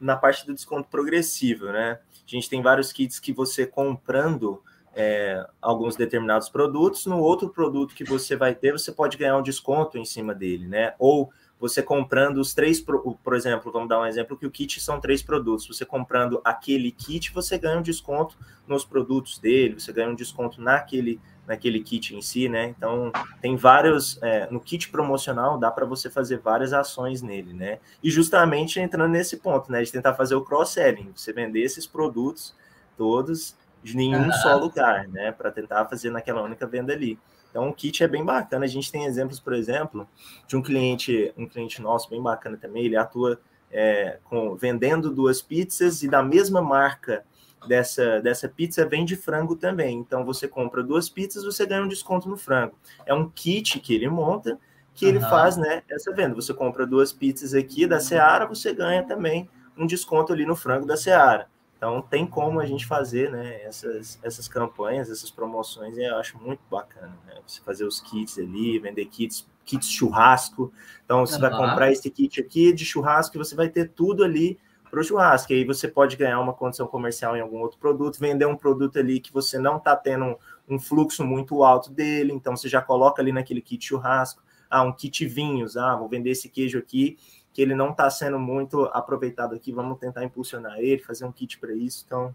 na parte do desconto progressivo, né? A gente tem vários kits que você comprando é, alguns determinados produtos, no outro produto que você vai ter, você pode ganhar um desconto em cima dele, né? Ou você comprando os três, por exemplo, vamos dar um exemplo que o kit são três produtos. Você comprando aquele kit, você ganha um desconto nos produtos dele, você ganha um desconto naquele naquele kit em si, né? Então tem vários é, no kit promocional dá para você fazer várias ações nele, né? E justamente entrando nesse ponto, né, de tentar fazer o cross selling, você vender esses produtos todos de nenhum só lugar, né? Para tentar fazer naquela única venda ali. Então, o kit é bem bacana. A gente tem exemplos, por exemplo, de um cliente, um cliente nosso bem bacana também. Ele atua é, com vendendo duas pizzas e da mesma marca dessa, dessa pizza vende frango também. Então, você compra duas pizzas, você ganha um desconto no frango. É um kit que ele monta, que uhum. ele faz, né? Essa venda. Você compra duas pizzas aqui da Seara, você ganha também um desconto ali no frango da Seara. Então tem como a gente fazer né, essas, essas campanhas, essas promoções, e eu acho muito bacana. Né? Você fazer os kits ali, vender kits, kits churrasco. Então você uhum. vai comprar esse kit aqui de churrasco e você vai ter tudo ali para o churrasco. E aí você pode ganhar uma condição comercial em algum outro produto, vender um produto ali que você não está tendo um, um fluxo muito alto dele, então você já coloca ali naquele kit churrasco. Ah, um kit vinhos, ah, vou vender esse queijo aqui que ele não está sendo muito aproveitado aqui, vamos tentar impulsionar ele, fazer um kit para isso. Então,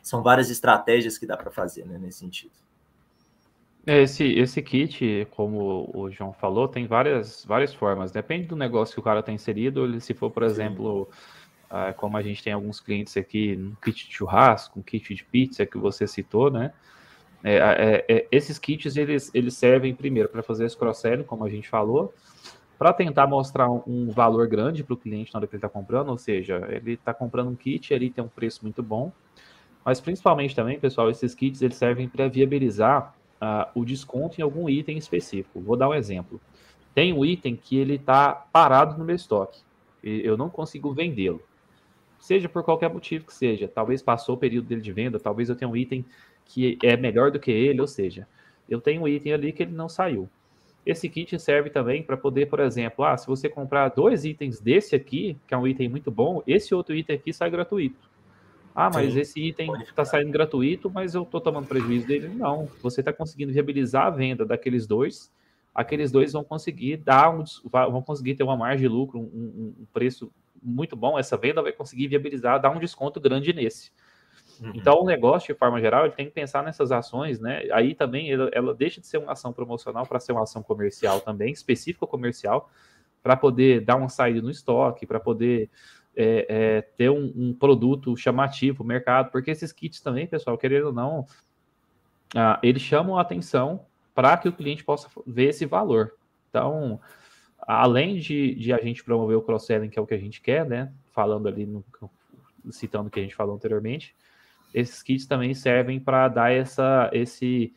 são várias estratégias que dá para fazer né, nesse sentido. É, esse, esse kit, como o João falou, tem várias, várias formas. Depende do negócio que o cara está inserido. Ele, se for, por exemplo, uh, como a gente tem alguns clientes aqui, um kit de churrasco, um kit de pizza que você citou, né? É, é, é, esses kits eles, eles servem primeiro para fazer esse cross-selling, como a gente falou, para tentar mostrar um, valor grande para o cliente na hora que ele está comprando, ou seja, ele está comprando um kit, ele tem um preço muito bom, mas principalmente também, pessoal, esses kits eles servem para viabilizar uh, o desconto em algum item específico. Vou dar um exemplo. Tem um item que ele está parado no meu estoque, e eu não consigo vendê-lo, seja por qualquer motivo que seja. Talvez passou o período dele de venda, talvez eu tenha um item que é melhor do que ele, ou seja, eu tenho um item ali que ele não saiu. Esse kit serve também para poder, por exemplo, ah, se você comprar dois itens desse aqui, que é um item muito bom, esse outro item aqui sai gratuito. Ah, mas Sim, esse item está saindo gratuito, mas eu estou tomando prejuízo dele. Não, você está conseguindo viabilizar a venda daqueles dois. Aqueles dois vão conseguir dar um, vão conseguir ter uma margem de lucro, um, um preço muito bom. Essa venda vai conseguir viabilizar, dar um desconto grande nesse. Uhum. Então, o negócio, de forma geral, ele tem que pensar nessas ações, né? Aí também ela, ela deixa de ser uma ação promocional para ser uma ação comercial também, específica comercial, para poder dar uma saída no estoque, para poder é, é, ter um, um, produto chamativo, mercado, porque esses kits também, pessoal, querendo ou não, ah, eles chamam a atenção para que o cliente possa ver esse valor. Então, além de, de a gente promover o cross-selling, que é o que a gente quer, né? Falando ali, no, citando o que a gente falou anteriormente, esses kits também servem para dar essa, esse,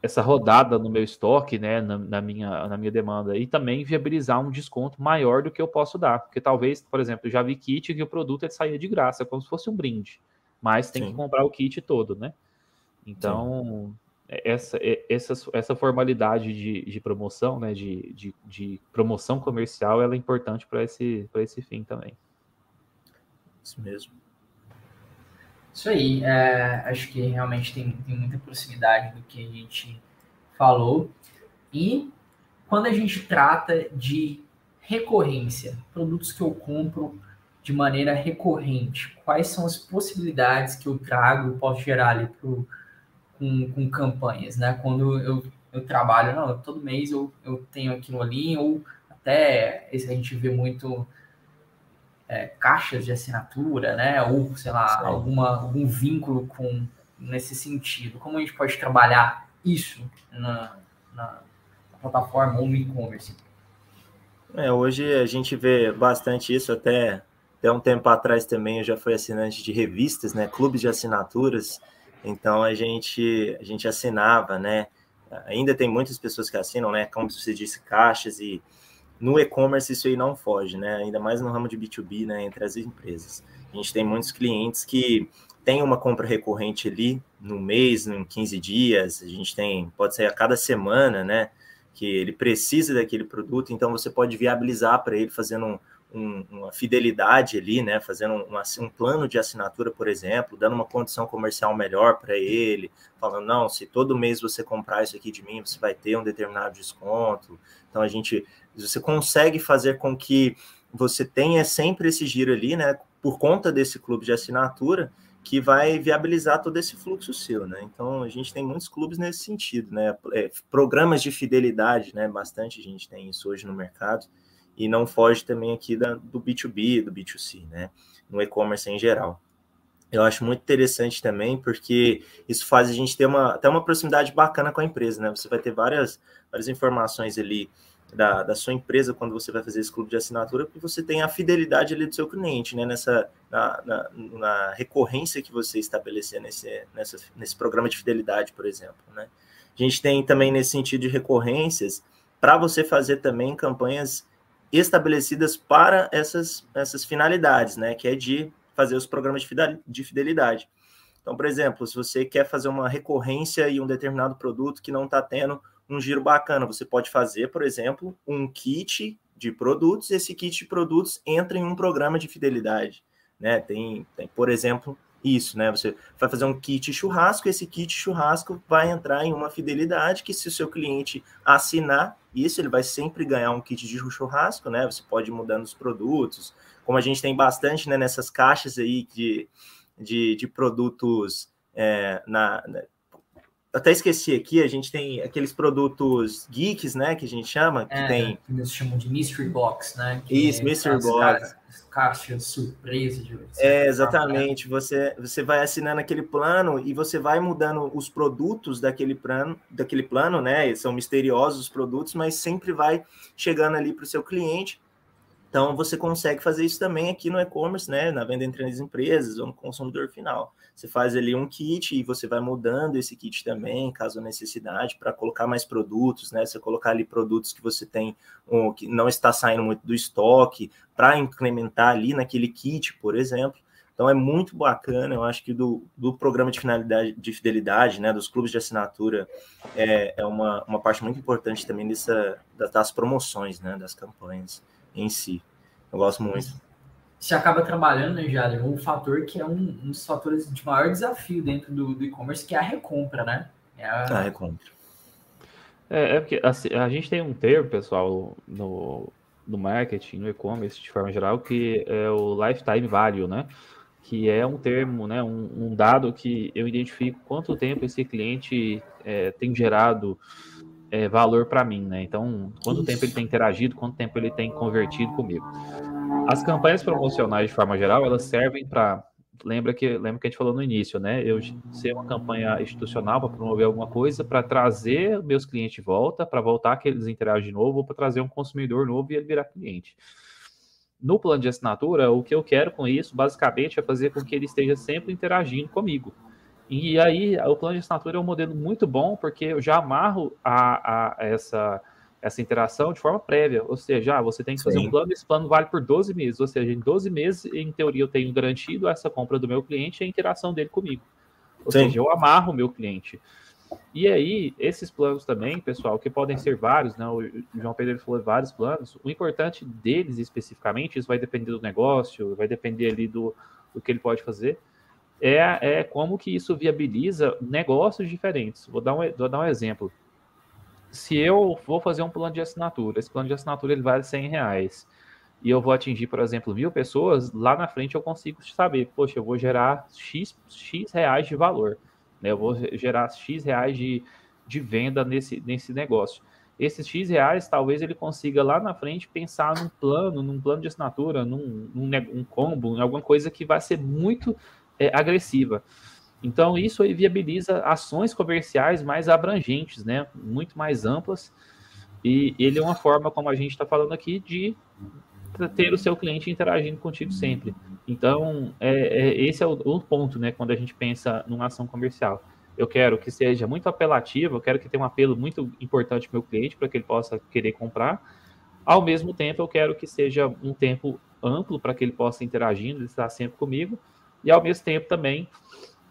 essa rodada no meu estoque, né, na, na, minha, na minha demanda, e também viabilizar um desconto maior do que eu posso dar. Porque talvez, por exemplo, eu já vi kit que o produto ele saía de graça, como se fosse um brinde, mas tem Sim. que comprar o kit todo, né? Então, essa, essa, essa formalidade de, de promoção, né, de, de, de promoção comercial, ela é importante para esse, esse fim também. Isso mesmo. Isso aí, é, acho que realmente tem, tem muita proximidade do que a gente falou. E quando a gente trata de recorrência, produtos que eu compro de maneira recorrente, quais são as possibilidades que eu trago, posso gerar ali pro, com, com campanhas, né? Quando eu, eu trabalho, não, todo mês eu, eu tenho aquilo ali, ou até a gente vê muito é, caixas de assinatura, né? Ou, sei lá, alguma, algum vínculo com nesse sentido. Como a gente pode trabalhar isso na, na plataforma ou no e-commerce? É, hoje a gente vê bastante isso, até, até um tempo atrás também eu já fui assinante de revistas, né? Clubes de assinaturas. Então a gente, a gente assinava, né? Ainda tem muitas pessoas que assinam, né? Como você disse, caixas e no e-commerce isso aí não foge, né? Ainda mais no ramo de B2B, né? Entre as empresas. A gente tem muitos clientes que têm uma compra recorrente ali no mês, em 15 dias. A gente tem, pode ser a cada semana, né? Que ele precisa daquele produto, então você pode viabilizar para ele fazendo um, um, uma fidelidade ali, né? Fazendo um, um, plano de assinatura, por exemplo, dando uma condição comercial melhor para ele, falando, não, se todo mês você comprar isso aqui de mim, você vai ter um determinado desconto. Então a gente você consegue fazer com que você tenha sempre esse giro ali, né? Por conta desse clube de assinatura, que vai viabilizar todo esse fluxo seu, né? Então a gente tem muitos clubes nesse sentido, né? É, programas de fidelidade, né? Bastante gente tem isso hoje no mercado e não foge também aqui da, do B2B, do B2C, né? No e-commerce em geral. Eu acho muito interessante também, porque isso faz a gente ter uma, até uma proximidade bacana com a empresa, né? Você vai ter várias, várias informações ali da, da sua empresa quando você vai fazer esse clube de assinatura, porque você tem a fidelidade ali do seu cliente, né? Nessa na, na, na recorrência que você estabelecer nesse, nessa, nesse programa de fidelidade, por exemplo, né? A gente tem também nesse sentido de recorrências para você fazer também campanhas estabelecidas para essas, essas finalidades, né? Que é de fazer os programas de fidelidade. Então, por exemplo, se você quer fazer uma recorrência e um determinado produto que não está tendo um giro bacana. Você pode fazer, por exemplo, um kit de produtos, esse kit de produtos entra em um programa de fidelidade. Né? Tem, tem, por exemplo, isso, né? Você vai fazer um kit churrasco, esse kit churrasco vai entrar em uma fidelidade que se o seu cliente assinar isso, ele vai sempre ganhar um kit de churrasco, né? Você pode ir mudando os produtos, como a gente tem bastante né, nessas caixas aí de, de, de produtos é, na, até esqueci aqui, a gente tem aqueles produtos geeks, né, que a gente chama, que é, tem... Que eles chamam de Mystery Box, né? Isso, Mystery Box. Caixa surpresa. De é, exatamente. Você, você vai assinando aquele plano e você vai mudando os produtos daquele plano, daquele plano, né? Eles são misteriosos os produtos, mas sempre vai chegando ali para o seu cliente. Então, você consegue fazer isso também aqui no e-commerce, né? Na venda entre as empresas ou no consumidor final. Você faz ali um kit e você vai mudando esse kit também, caso necessidade, para colocar mais produtos, né? Você colocar ali produtos que você tem um, que não está saindo muito do estoque, para incrementar ali naquele kit, por exemplo. Então é muito bacana, eu acho que do, do programa de, finalidade, de fidelidade, né, dos clubes de assinatura, é, é uma, uma parte muito importante também dessa, das promoções, né, das campanhas em si. Eu gosto muito você acaba trabalhando, né, Jader, um fator que é um, um, dos fatores de maior desafio dentro do e-commerce, que é a recompra, né? É a... a recompra. É, é porque assim, a gente tem um termo, pessoal, no, no marketing, no e-commerce, de forma geral, que é o lifetime value, né? que é um termo, né, um, um dado que eu identifico quanto tempo esse cliente é, tem gerado é, valor para mim, né? Então, quanto Isso. tempo ele tem interagido, quanto tempo ele tem convertido comigo. As campanhas promocionais, de forma geral, elas servem para lembra que lembra que a gente falou no início, né? Eu ser uma campanha institucional para promover alguma coisa, para trazer meus clientes de volta, para voltar que eles interagem de novo, ou para trazer um consumidor novo e ele virar cliente. No plano de assinatura, o que eu quero com isso, basicamente, é fazer com que ele esteja sempre interagindo comigo. E aí, o plano de assinatura é um modelo muito bom, porque eu já amarro a, a essa essa interação de forma prévia, ou seja, ah, você tem que fazer Sim. um plano, esse plano vale por 12 meses, ou seja, em 12 meses, em teoria, eu tenho garantido essa compra do meu cliente e a interação dele comigo. Ou Sim. seja, eu amarro o meu cliente. E aí, esses planos também, pessoal, que podem ser vários, né? O João Pedro falou vários planos. O importante deles especificamente, isso vai depender do negócio, vai depender ali do, do que ele pode fazer, é, é como que isso viabiliza negócios diferentes. Vou dar um, vou dar um exemplo se eu vou fazer um plano de assinatura, esse plano de assinatura ele vale 100 reais, e eu vou atingir, por exemplo, mil pessoas, lá na frente eu consigo saber, poxa, eu vou gerar X, X reais de valor, né? eu vou gerar X reais de, de venda nesse, nesse negócio. Esses X reais, talvez ele consiga lá na frente pensar num plano, num plano de assinatura, num, num um combo, em alguma coisa que vai ser muito é, agressiva. Então, isso aí viabiliza ações comerciais mais abrangentes, né? muito mais amplas. E ele é uma forma, como a gente está falando aqui, de ter o seu cliente interagindo contigo sempre. Então, é, é, esse é o, o, ponto, né, quando a gente pensa numa ação comercial. Eu quero que seja muito apelativo, eu quero que tenha um apelo muito importante para o meu cliente, para que ele possa querer comprar. Ao mesmo tempo, eu quero que seja um tempo amplo para que ele possa interagir, ele estar sempre comigo. E ao mesmo tempo também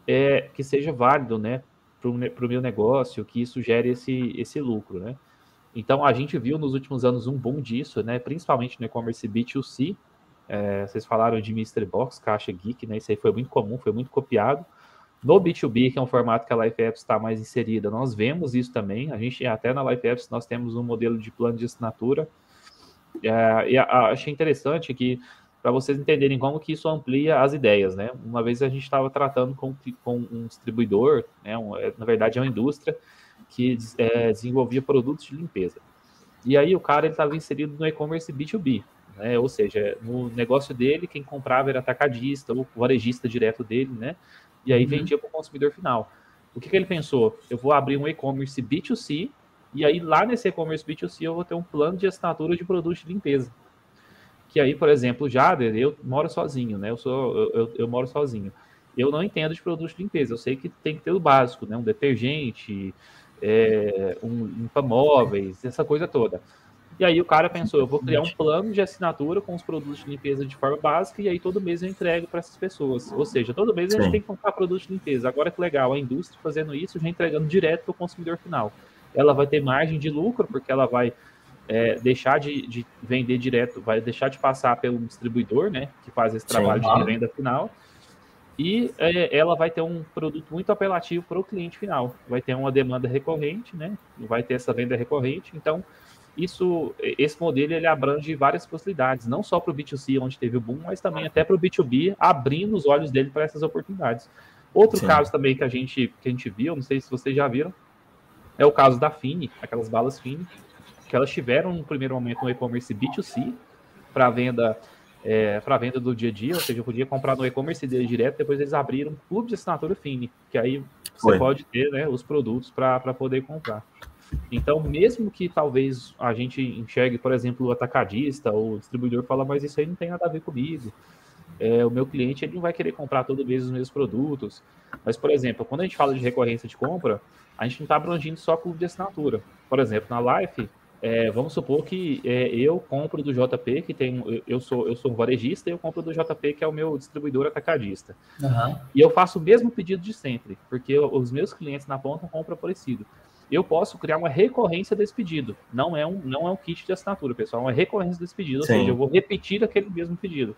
é, que seja válido, né, para o meu negócio, que isso gere esse, esse lucro, né. Então, a gente viu nos últimos anos um boom disso, né, principalmente no e-commerce B2C, é, vocês falaram de Mystery Box, Caixa Geek, né, isso aí foi muito comum, foi muito copiado. No B2B, que é um formato que a Life Apps está mais inserida, nós vemos isso também. A gente, até na Life Apps, nós temos um modelo de plano de assinatura. É, e a, a, achei interessante que para vocês entenderem como que isso amplia as ideias, né? Uma vez a gente estava tratando com, com, um distribuidor, né? Um, é, na verdade é uma indústria que é, desenvolvia produtos de limpeza. E aí o cara estava inserido no e-commerce B2B, né? Ou seja, no negócio dele, quem comprava era atacadista ou varejista direto dele, né? E aí uhum. vendia para o consumidor final. O que, que ele pensou? Eu vou abrir um e-commerce B2C e aí lá nesse e-commerce B2C eu vou ter um plano de assinatura de produtos de limpeza que aí, por exemplo, Jader, eu moro sozinho, né? Eu sou, eu, eu, eu, moro sozinho. Eu não entendo de produtos de limpeza. Eu sei que tem que ter o básico, né? Um detergente, é, um limpa-móveis, essa coisa toda. E aí o cara pensou, eu vou criar um plano de assinatura com os produtos de limpeza de forma básica e aí todo mês eu entrego para essas pessoas. Ou seja, todo mês a gente tem que comprar produtos de limpeza. Agora que legal, a indústria fazendo isso, já entregando direto para o consumidor final. Ela vai ter margem de lucro, porque ela vai é, deixar de, de, vender direto, vai deixar de passar pelo distribuidor, né, que faz esse trabalho Sim. de venda final, e é, ela vai ter um produto muito apelativo para o cliente final. Vai ter uma demanda recorrente, né, vai ter essa venda recorrente, então isso, esse modelo ele abrange várias possibilidades, não só para o B2C, onde teve o boom, mas também até para o B2B, abrindo os olhos dele para essas oportunidades. Outro Sim. caso também que a gente que a gente viu, não sei se vocês já viram, é o caso da Fini, aquelas balas Fini, que elas tiveram no primeiro momento um e-commerce B2C para venda é, para venda do dia a dia, ou seja, eu podia comprar no e-commerce dele direto, depois eles abriram um clube de assinatura Fini, que aí você pode ter né, os produtos para poder comprar. Então, mesmo que talvez a gente enxergue, por exemplo, o atacadista ou o distribuidor fala, mas isso aí não tem nada a ver comigo. É, o meu cliente ele não vai querer comprar todo mês os mesmos produtos. Mas, por exemplo, quando a gente fala de recorrência de compra, a gente não está abrangindo só clube de assinatura. Por exemplo, na Life, é, vamos supor que é, eu compro do JP, que tem. Eu sou, eu sou um varejista e eu compro do JP, que é o meu distribuidor atacadista. Uhum. E eu faço o mesmo pedido de sempre, porque os meus clientes na ponta compram parecido. Eu posso criar uma recorrência desse pedido. Não é um, não é um kit de assinatura, pessoal, é uma recorrência desse pedido. Ou Sim. seja, eu vou repetir aquele mesmo pedido.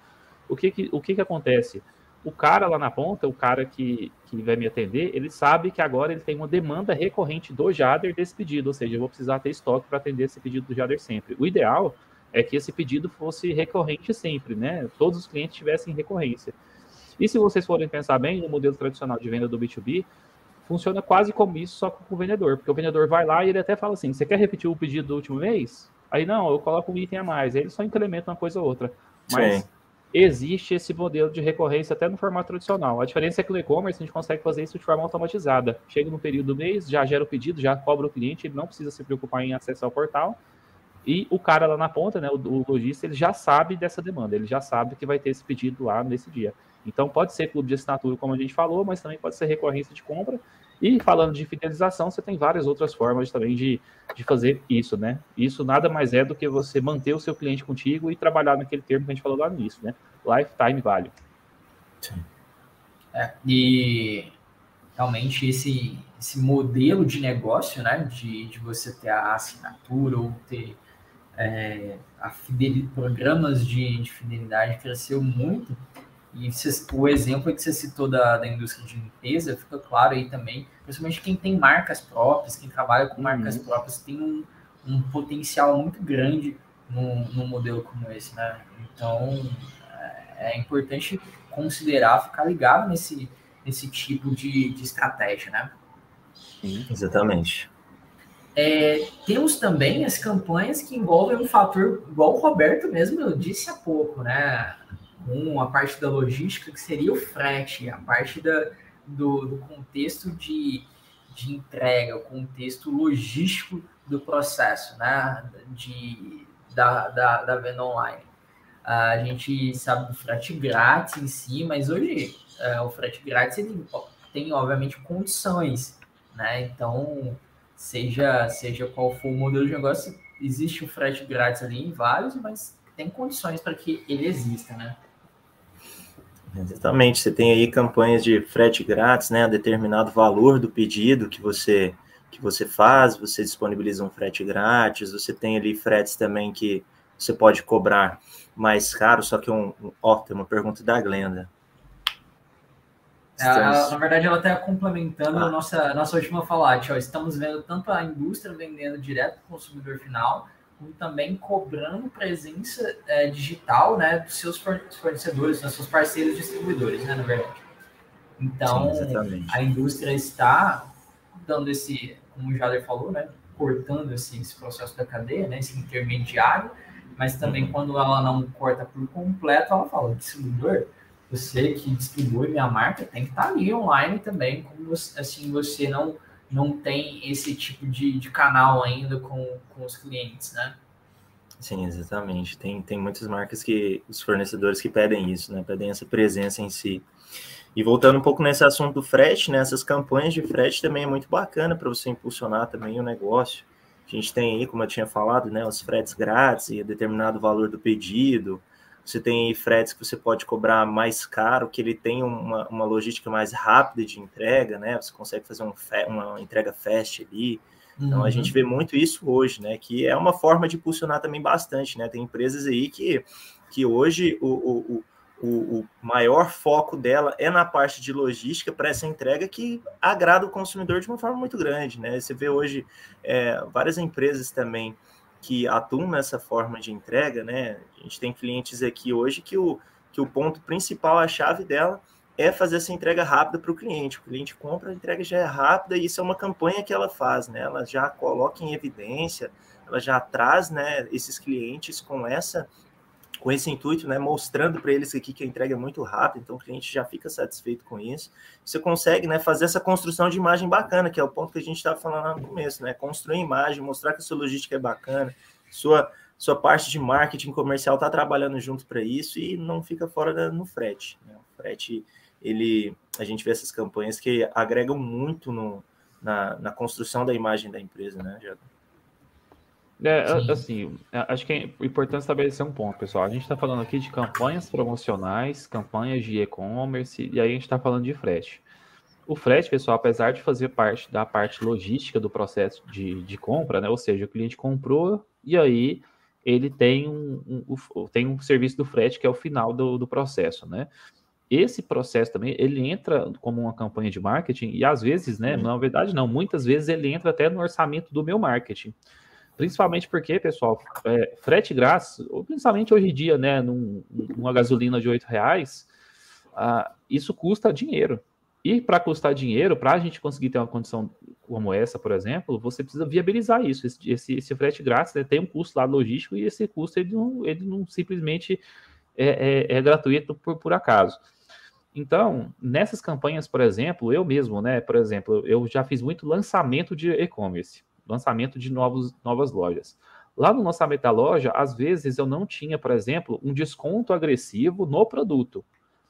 O que, que, o que, que acontece? O cara lá na ponta, o cara que, que vai me atender, ele sabe que agora ele tem uma demanda recorrente do Jader desse pedido, ou seja, eu vou precisar ter estoque para atender esse pedido do Jader sempre. O ideal é que esse pedido fosse recorrente sempre, né? Todos os clientes tivessem recorrência. E se vocês forem pensar bem, no modelo tradicional de venda do B2B, funciona quase como isso, só com o vendedor. Porque o vendedor vai lá e ele até fala assim: você quer repetir o pedido do último mês? Aí não, eu coloco um item a mais. Aí ele só incrementa uma coisa ou outra. Mas Sim. Existe esse modelo de recorrência até no formato tradicional. A diferença é que no e-commerce a gente consegue fazer isso de forma automatizada. Chega no período do mês, já gera o pedido, já cobra o cliente, ele não precisa se preocupar em acessar o portal. E o cara lá na ponta, né, o, o lojista, ele já sabe dessa demanda, ele já sabe que vai ter esse pedido lá nesse dia. Então pode ser clube de assinatura, como a gente falou, mas também pode ser recorrência de compra. E falando de fidelização, você tem várias outras formas também de, de fazer isso, né? Isso nada mais é do que você manter o seu cliente contigo e trabalhar naquele termo que a gente falou lá no início, né? Lifetime value. Sim. É, e realmente esse, esse modelo de negócio, né? De, de você ter a assinatura ou ter é, a programas de, de fidelidade cresceu muito. E o exemplo que você citou da, da indústria de limpeza fica claro aí também, principalmente quem tem marcas próprias, quem trabalha com marcas uhum. próprias, tem um, um potencial muito grande num, num modelo como esse, né? Então, é, é importante considerar, ficar ligado nesse, nesse tipo de, de estratégia, né? Sim, exatamente. É, temos também as campanhas que envolvem um fator, igual o Roberto mesmo disse há pouco, né? Um, a parte da logística, que seria o frete, a parte da, do, do contexto de, de entrega, o contexto logístico do processo, né? De, da, da, da venda online. A gente sabe do frete grátis em si, mas hoje é, o frete grátis ele tem, obviamente, condições, né? Então, seja, seja qual for o modelo de negócio, existe o frete grátis ali em vários, mas tem condições para que ele exista, né? Exatamente, você tem aí campanhas de frete grátis, né, a determinado valor do pedido que você que você faz, você disponibiliza um frete grátis, você tem ali fretes também que você pode cobrar mais caro, só que um, um ó, tem uma pergunta da Glenda. Estamos... na verdade, ela está complementando ah. a nossa, nossa última falate. Ó, estamos vendo tanto a indústria vendendo direto para o consumidor final, como também cobrando presença é, digital né, dos seus fornecedores, dos seus parceiros distribuidores, né, na verdade. Então, Sim, a indústria está dando esse, como o Jader falou, né, cortando esse, esse processo da cadeia, né, esse intermediário, mas também uhum. quando ela não corta por completo, ela fala, distribuidor, você que distribui minha marca tem que estar tá ali online também, como assim você não não tem esse tipo de, de canal ainda com, com os clientes, né? Sim, exatamente. Tem, tem muitas marcas que os fornecedores que pedem isso, né? Pedem essa presença em si. E voltando um pouco nesse assunto do frete, né? Essas campanhas de frete também é muito bacana para você impulsionar também o negócio. A gente tem aí, como eu tinha falado, né? Os fretes grátis e determinado valor do pedido, você tem fretes que você pode cobrar mais caro, que ele tem uma, uma logística mais rápida de entrega, né? Você consegue fazer um, uma entrega fast ali. Então uhum. a gente vê muito isso hoje, né? Que é uma forma de impulsionar também bastante, né? Tem empresas aí que, que hoje o, o, o, o maior foco dela é na parte de logística para essa entrega que agrada o consumidor de uma forma muito grande, né? Você vê hoje é, várias empresas também que atuam nessa forma de entrega, né? A gente tem clientes aqui hoje que o, que o ponto principal, a chave dela é fazer essa entrega rápida para o cliente. O cliente compra, a entrega já é rápida e isso é uma campanha que ela faz, né? Ela já coloca em evidência, ela já traz, né, esses clientes com essa com esse intuito, né, mostrando para eles aqui que a entrega é muito rápida, então o cliente já fica satisfeito com isso. Você consegue, né, fazer essa construção de imagem bacana, que é o ponto que a gente estava falando no começo, né, construir imagem, mostrar que a sua logística é bacana, sua sua parte de marketing comercial está trabalhando junto para isso e não fica fora da, no frete. Né? O frete, ele, a gente vê essas campanhas que agregam muito no, na, na construção da imagem da empresa, né, Jader? É, assim, acho que é importante estabelecer um ponto, pessoal. A gente está falando aqui de campanhas promocionais, campanhas de e-commerce, e aí a gente está falando de frete. O frete, pessoal, apesar de fazer parte da parte logística do processo de, de compra, né? Ou seja, o cliente comprou e aí ele tem um, um, tem um serviço do frete que é o final do, do processo, né? Esse processo também, ele entra como uma campanha de marketing e às vezes, né, na verdade não, muitas vezes ele entra até no orçamento do meu marketing. Principalmente porque, pessoal, é, frete grátis, principalmente hoje em dia, né, num, numa gasolina de oito reais, ah, isso custa dinheiro. E para custar dinheiro, para a gente conseguir ter uma condição como essa, por exemplo, você precisa viabilizar isso. Esse, esse, esse frete grátis né, tem um custo lá logístico e esse custo ele não, ele não simplesmente é, é, é gratuito por, por acaso. Então, nessas campanhas, por exemplo, eu mesmo, né? Por exemplo, eu já fiz muito lançamento de e-commerce, lançamento de novos, novas lojas. Lá no lançamento da loja, às vezes eu não tinha, por exemplo, um desconto agressivo no produto.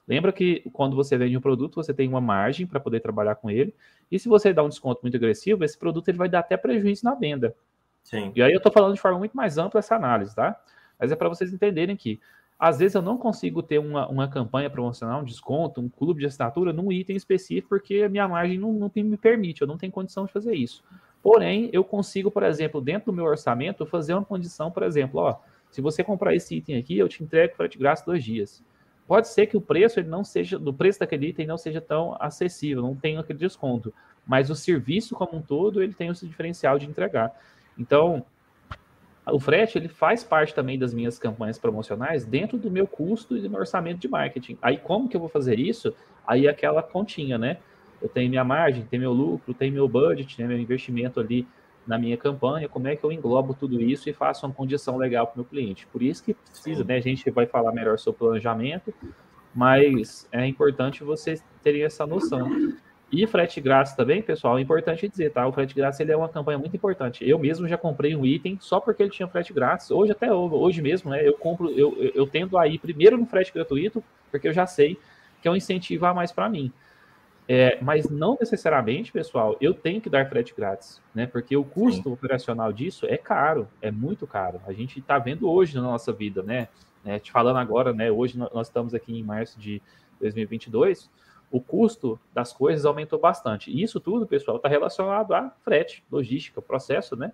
Lembra que quando você vende um produto, você tem uma margem para poder trabalhar com ele. E se você dá um desconto muito agressivo, esse produto ele vai dar até prejuízo na venda. Sim. E aí eu estou falando de forma muito mais ampla essa análise, tá? Mas é para vocês entenderem que às vezes eu não consigo ter uma, uma campanha promocional, um desconto, um clube de assinatura num item específico, porque a minha margem não, não me permite, eu não tenho condição de fazer isso. Porém, eu consigo, por exemplo, dentro do meu orçamento, fazer uma condição, por exemplo, ó, se você comprar esse item aqui, eu te entrego frete grátis dois dias. Pode ser que o preço ele não seja, do preço daquele item não seja tão acessível, não tenha aquele desconto, mas o serviço como um todo ele tem esse diferencial de entregar. Então, o frete ele faz parte também das minhas campanhas promocionais dentro do meu custo e do meu orçamento de marketing. Aí como que eu vou fazer isso? Aí aquela continha, né? Eu tenho minha margem, tenho meu lucro, tenho meu budget, né, meu investimento ali na minha campanha, como é que eu englobo tudo isso e faço uma condição legal para o meu cliente. Por isso que precisa, né? A gente vai falar melhor sobre planejamento, mas é importante vocês terem essa noção. E frete grátis também, pessoal, é importante dizer, tá? O frete grátis ele é uma campanha muito importante. Eu mesmo já comprei um item só porque ele tinha frete grátis. Hoje até hoje mesmo, né? Eu compro, eu, eu tendo a ir primeiro no frete gratuito, porque eu já sei que é um incentivo a mais para mim. É, mas não necessariamente, pessoal, eu tenho que dar frete grátis, né? Porque o custo Sim. operacional disso é caro, é muito caro. A gente está vendo hoje na nossa vida, né? É, te falando agora, né? Hoje nós estamos aqui em março de 2022, o custo das coisas aumentou bastante. E isso tudo, pessoal, está relacionado a frete, logística, processo, né?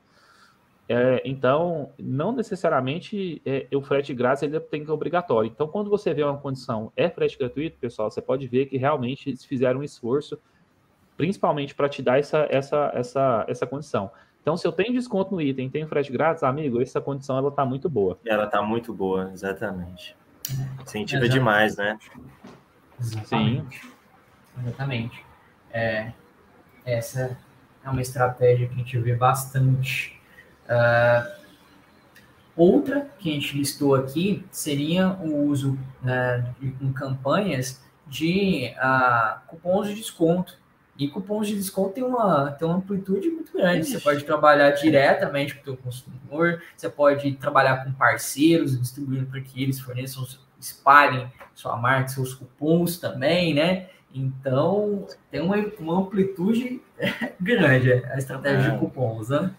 É, então, não necessariamente é, o frete grátis ele tem que ser obrigatório. Então, quando você vê uma condição é frete gratuito, pessoal, você pode ver que realmente eles fizeram um esforço, principalmente para te dar essa, essa, essa, essa condição. Então, se eu tenho desconto no item, tenho frete grátis, amigo, essa condição ela está muito boa. Ela está muito boa, exatamente. Incentiva Exatamente. demais, né? Exatamente. Sim. Exatamente. É, essa é uma estratégia que a gente vê bastante Uh, outra que a gente listou aqui seria o uso uh, de, em campanhas de uh, cupons de desconto. E cupons de desconto tem uma, tem uma amplitude muito grande. Ixi. Você pode trabalhar diretamente com o teu consumidor, você pode trabalhar com parceiros, distribuindo para que eles forneçam, espalhem sua marca, seus cupons também, né? Então, tem uma, uma amplitude <laughs> grande a estratégia é. de cupons, né?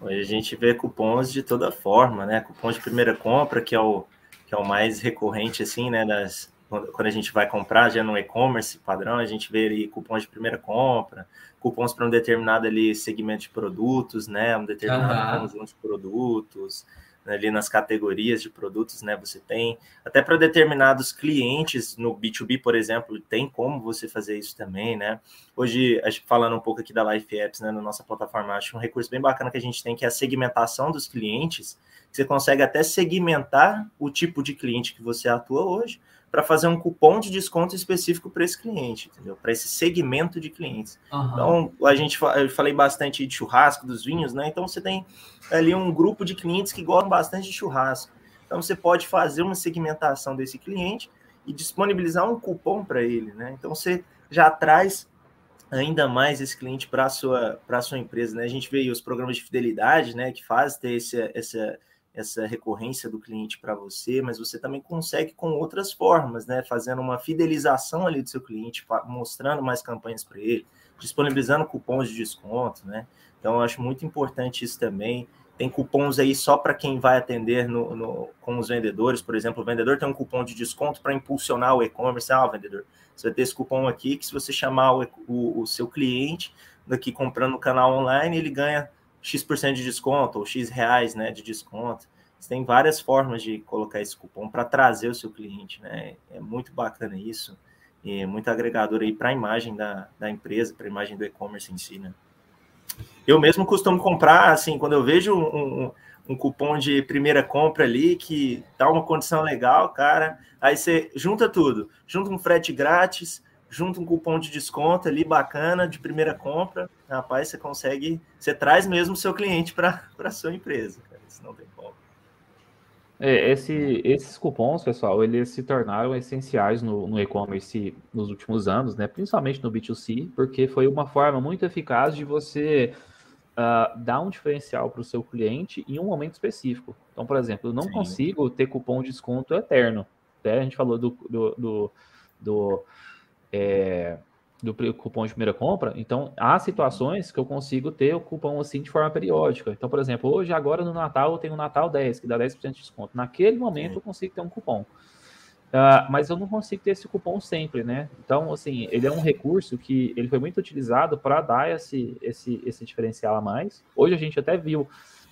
Hoje a gente vê cupons de toda forma, né? Cupom de primeira compra, que é o, que é o mais recorrente, assim, né? Das, quando a gente vai comprar já no e-commerce padrão, a gente vê ali cupons de primeira compra, cupons para um determinado ali segmento de produtos, né? Um determinado uhum. conjunto de produtos, ali nas categorias de produtos, né? Você tem até para determinados clientes no B2B, por exemplo, tem como você fazer isso também, né? Hoje, falando um pouco aqui da Life Apps, né, na nossa plataforma, acho um recurso bem bacana que a gente tem que é a segmentação dos clientes. Você consegue até segmentar o tipo de cliente que você atua hoje para fazer um cupom de desconto específico para esse cliente, entendeu? Para esse segmento de clientes. Uhum. Então, a gente eu falei bastante de churrasco, dos vinhos, né? Então, você tem ali um grupo de clientes que gostam bastante de churrasco. Então, você pode fazer uma segmentação desse cliente e disponibilizar um cupom para ele, né? Então, você já traz ainda mais esse cliente para a sua, sua empresa, né? A gente vê os programas de fidelidade, né? Que faz ter esse, essa essa recorrência do cliente para você, mas você também consegue com outras formas, né? Fazendo uma fidelização ali do seu cliente, mostrando mais campanhas para ele, disponibilizando cupons de desconto, né? Então, eu acho muito importante isso também. Tem cupons aí só para quem vai atender no, no, com os vendedores, por exemplo, o vendedor tem um cupom de desconto para impulsionar o e-commerce. Ah, vendedor, você vai ter esse cupom aqui que se você chamar o, o, o seu cliente daqui comprando no canal online, ele ganha X% de desconto ou X reais né, de desconto. Você tem várias formas de colocar esse cupom para trazer o seu cliente, né? É muito bacana isso. E muito agregador aí para a imagem da, da empresa, para a imagem do e-commerce em si, né? Eu mesmo costumo comprar, assim, quando eu vejo um, um, um cupom de primeira compra ali que dá uma condição legal, cara. Aí você junta tudo, junta um frete grátis, junta um cupom de desconto ali bacana de primeira compra. Rapaz, você consegue, você traz mesmo o seu cliente para a sua empresa, cara. Isso não tem como. É, esse, esses cupons, pessoal, eles se tornaram essenciais no, no e-commerce nos últimos anos, né? Principalmente no B2C, porque foi uma forma muito eficaz de você uh, dar um diferencial para o seu cliente em um momento específico. Então, por exemplo, eu não Sim. consigo ter cupom de desconto eterno. Até a gente falou do, do, do, do é, do cupom de primeira compra, então há situações que eu consigo ter o cupom assim de forma periódica. Então, por exemplo, hoje, agora no Natal, eu tenho o Natal 10, que dá 10% de desconto. Naquele momento, Sim. eu consigo ter um cupom. Uh, mas eu não consigo ter esse cupom sempre, né? Então, assim, ele é um recurso que ele foi muito utilizado para dar esse, esse, esse diferencial a mais. Hoje a gente até viu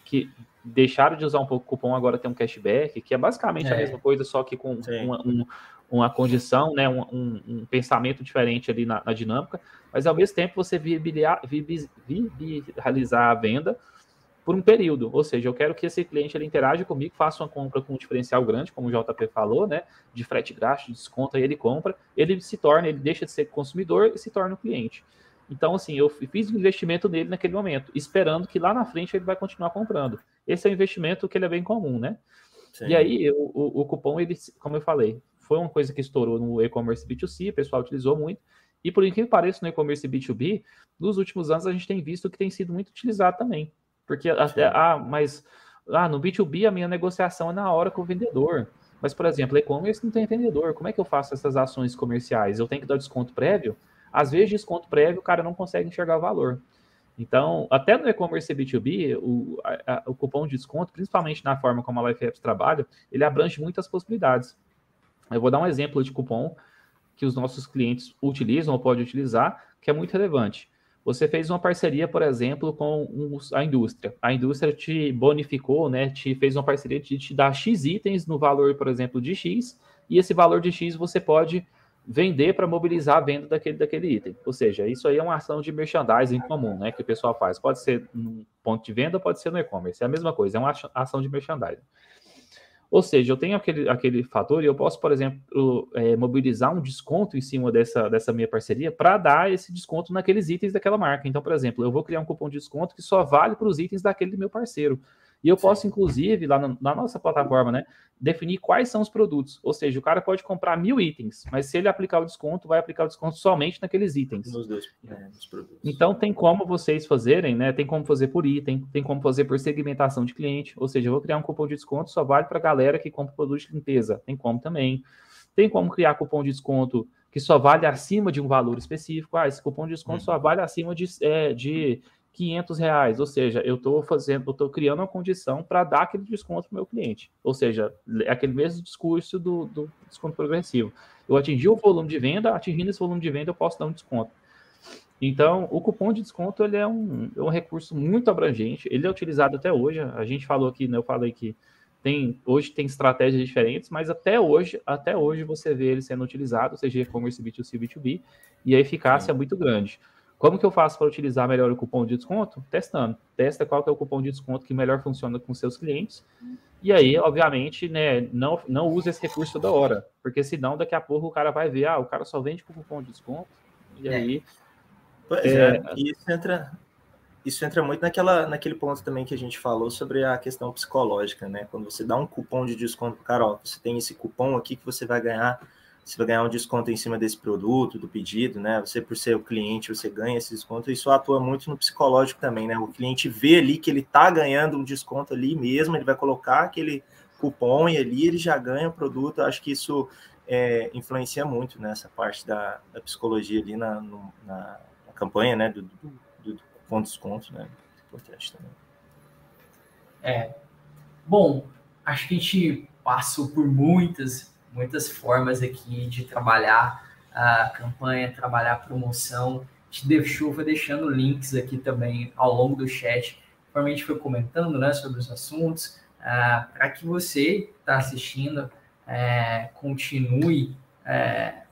que deixaram de usar um pouco o cupom, agora tem um cashback, que é basicamente é. a mesma coisa, só que com uma, um, uma condição, né, um, um, um, pensamento diferente ali na, na, dinâmica, mas ao mesmo tempo você viabilizar a venda por um período, ou seja, eu quero que esse cliente ele interaja comigo, faça uma compra com um diferencial grande, como o JP falou, né, de frete grátis, desconto, aí ele compra, ele se torna, ele deixa de ser consumidor e se torna um cliente. Então, assim, eu fiz um investimento nele naquele momento, esperando que lá na frente ele vai continuar comprando. Esse é um investimento que ele é bem comum, né? Sim. E aí, o, o, o, cupom, ele, como eu falei, foi uma coisa que estourou no e-commerce B2C, o pessoal utilizou muito. E por incrível que pareça, no e-commerce B2B, nos últimos anos a gente tem visto que tem sido muito utilizado também. Porque até, ah, mas ah, no B2B a minha negociação é na hora com o vendedor. Mas, por exemplo, e-commerce não tem vendedor. Como é que eu faço essas ações comerciais? Eu tenho que dar desconto prévio? Às vezes, desconto prévio, o cara não consegue enxergar o valor. Então, até no e-commerce B2B, o, a, o cupom de desconto, principalmente na forma como a Life Apps trabalha, ele abrange muitas possibilidades. Eu vou dar um exemplo de cupom que os nossos clientes utilizam ou podem utilizar, que é muito relevante. Você fez uma parceria, por exemplo, com a indústria. A indústria te bonificou, né? Te fez uma parceria de te dar X itens no valor, por exemplo, de X, e esse valor de X você pode vender para mobilizar a venda daquele, daquele item. Ou seja, isso aí é uma ação de merchandising comum, né? Que o pessoal faz. Pode ser no ponto de venda, pode ser no e-commerce. É a mesma coisa, é uma ação de merchandising. Ou seja, eu tenho aquele, aquele fator e eu posso, por exemplo, é, mobilizar um desconto em cima dessa, dessa minha parceria para dar esse desconto naqueles itens daquela marca. Então, por exemplo, eu vou criar um cupom de desconto que só vale para os itens daquele meu parceiro. E eu posso, inclusive, lá na, na, nossa plataforma, né, definir quais são os produtos. Ou seja, o cara pode comprar mil itens, mas se ele aplicar o desconto, vai aplicar o desconto somente naqueles itens. Nos dois é, nos produtos. Então, tem como vocês fazerem, né? Tem como fazer por item, tem como fazer por segmentação de cliente. Ou seja, eu vou criar um cupom de desconto, só vale para a galera que compra produto de limpeza. Tem como também. Tem como criar cupom de desconto que só vale acima de um valor específico. Ah, esse cupom de desconto hum. só vale acima de, é, de 500 reais, ou seja, eu estou fazendo, eu estou criando uma condição para dar aquele desconto para o meu cliente, ou seja, é aquele mesmo discurso do, do, desconto progressivo. Eu atingi o volume de venda, atingindo esse volume de venda, eu posso dar um desconto. Então, o cupom de desconto ele é um, é um recurso muito abrangente, ele é utilizado até hoje. A gente falou aqui, né, eu falei que tem hoje tem estratégias diferentes, mas até hoje, até hoje você vê ele sendo utilizado, seja e-commerce B2C, B2B, e a eficácia é muito grande. Como que eu faço para utilizar melhor o cupom de desconto? Testando. Testa qual que é o cupom de desconto que melhor funciona com seus clientes. E aí, obviamente, né, não, não use esse recurso da hora, porque senão daqui a pouco o cara vai ver, ah, o cara só vende com cupom de desconto. E é. aí. É, é, isso entra, isso entra muito naquela, naquele ponto também que a gente falou sobre a questão psicológica, né? Quando você dá um cupom de desconto para o cara, ó, você tem esse cupom aqui que você vai ganhar você vai ganhar um desconto em cima desse produto, do pedido, né? Você, por ser o cliente, você ganha esse desconto. Isso atua muito no psicológico também, né? O cliente vê ali que ele está ganhando um desconto ali mesmo, ele vai colocar aquele cupom e ali ele já ganha o produto. acho que isso é, influencia muito nessa parte da, da psicologia ali na, no, na, na, campanha, né? Do, do, do, de desconto, né? Importante também. É. Bom, acho que a gente passou por muitas muitas formas aqui de trabalhar a campanha, trabalhar a promoção. A gente deixou, foi deixando links aqui também ao longo do chat, conforme a gente foi comentando né, sobre os assuntos, uh, para que você que está assistindo é, continue é,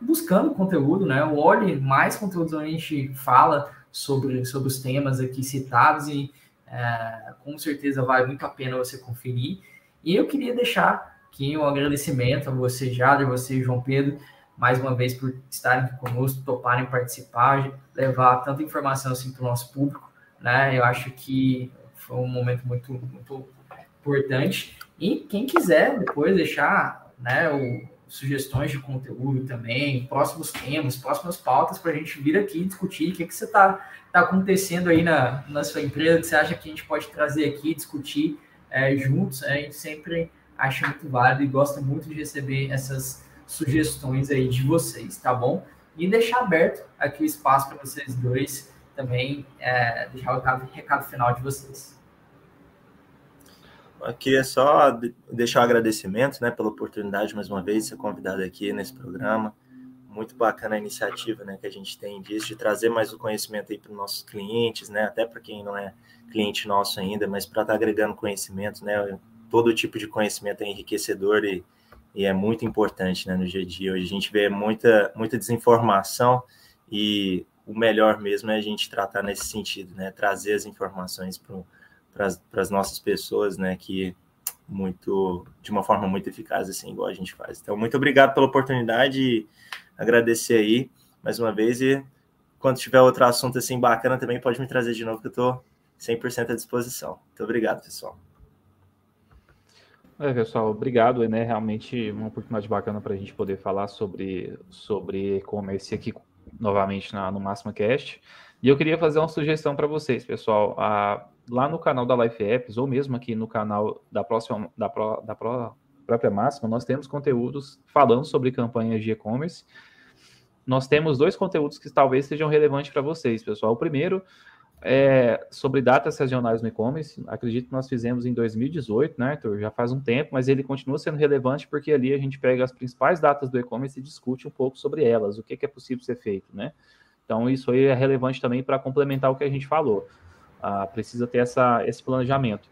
buscando conteúdo, né? Olhe mais conteúdos onde a gente fala sobre, sobre os temas aqui citados e É, com certeza vale muito a pena você conferir. E eu queria deixar aqui um agradecimento a você, Jader, você, João Pedro, mais uma vez por estarem aqui conosco, toparem participar, levar tanta informação assim para o nosso público. Né? Eu acho que foi um momento muito, muito importante. E quem quiser depois deixar né, o, sugestões de conteúdo também, próximos temas, próximas pautas para a gente vir aqui discutir o que, que você está tá acontecendo aí na, na sua empresa, que você acha que a gente pode trazer aqui, discutir é, juntos. A gente sempre acha muito válido e gosta muito de receber essas sugestões aí de vocês, tá bom? E deixar aberto aqui o espaço para vocês dois também é, deixar o recado, final de vocês. Eu queria só deixar o um agradecimento né, pela oportunidade, mais uma vez, de ser convidado aqui nesse programa. Muito bacana a iniciativa né, que a gente tem disso, de trazer mais o conhecimento aí para os nossos clientes, né, até para quem não é cliente nosso ainda, mas para estar tá agregando conhecimento, né, todo tipo de conhecimento é enriquecedor e, e é muito importante né, no dia a dia. Hoje a gente vê muita, muita desinformação e o melhor mesmo é a gente tratar nesse sentido, né, trazer as informações para as nossas pessoas, né, que muito de uma forma muito eficaz assim, igual a gente faz. Então, muito obrigado pela oportunidade e agradecer aí mais uma vez e quando tiver outro assunto assim bacana também pode me trazer de novo que eu estou 100% à disposição. Muito obrigado, pessoal. É, pessoal, obrigado, né? Realmente uma oportunidade bacana para a gente poder falar sobre sobre e-commerce aqui novamente na, no Máxima Cast. E eu queria fazer uma sugestão para vocês, pessoal. A, lá no canal da Life Apps, ou mesmo aqui no canal da, próxima, da, Pro, da própria Máxima, nós temos conteúdos falando sobre campanhas de e-commerce. Nós temos dois conteúdos que talvez sejam relevantes para vocês, pessoal. O primeiro é sobre datas sazonais no e-commerce. Acredito que nós fizemos em 2018, né, Arthur? Já faz um tempo, mas ele continua sendo relevante porque ali a gente pega as principais datas do e-commerce e discute um pouco sobre elas, o que, que é possível ser feito, né? Então, isso aí é relevante também para complementar o que a gente falou. Ah, precisa ter essa, esse planejamento.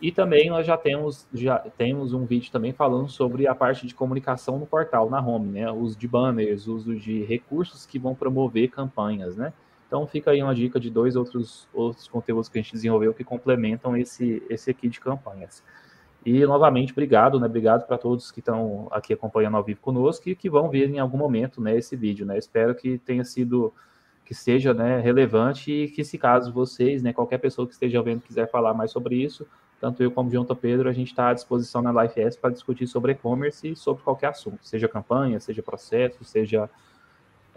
E também nós já temos, já temos um vídeo também falando sobre a parte de comunicação no portal, na home, né? Uso de banners, uso de recursos que vão promover campanhas, né? Então fica aí uma dica de dois outros, outros conteúdos que a gente desenvolveu que complementam esse, esse aqui de campanhas. E novamente, obrigado, né? Obrigado para todos que estão aqui acompanhando ao vivo conosco e que vão ver em algum momento né, esse vídeo, né? Espero que tenha sido que seja né, relevante e que, se caso vocês, né, qualquer pessoa que esteja vendo quiser falar mais sobre isso, tanto eu como o João Pedro, a gente está à disposição na LifeS para discutir sobre e-commerce e sobre qualquer assunto, seja campanha, seja processo, seja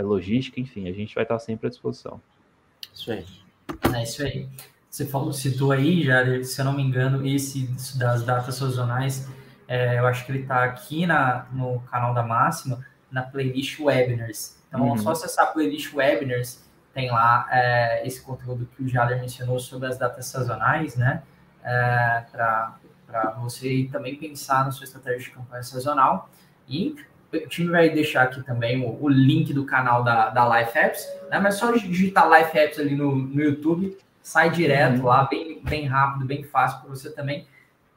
logística, enfim, a gente vai estar sempre à disposição. Isso aí. É isso aí. Você falou, citou aí, já, se eu não me engano, esse das datas sazonais, é, eu acho que ele está aqui na, no canal da Máxima, na playlist Webinars. Então, uhum. só acessar a playlist Webinars, tem lá é, esse conteúdo que o Jader mencionou sobre as datas sazonais, né? É, para você também pensar na sua estratégia de campanha sazonal. E o time vai deixar aqui também o, o link do canal da, da Life Apps, né? Mas só digitar Life Apps ali no, no YouTube, sai direto uhum. lá, bem, bem rápido, bem fácil para você também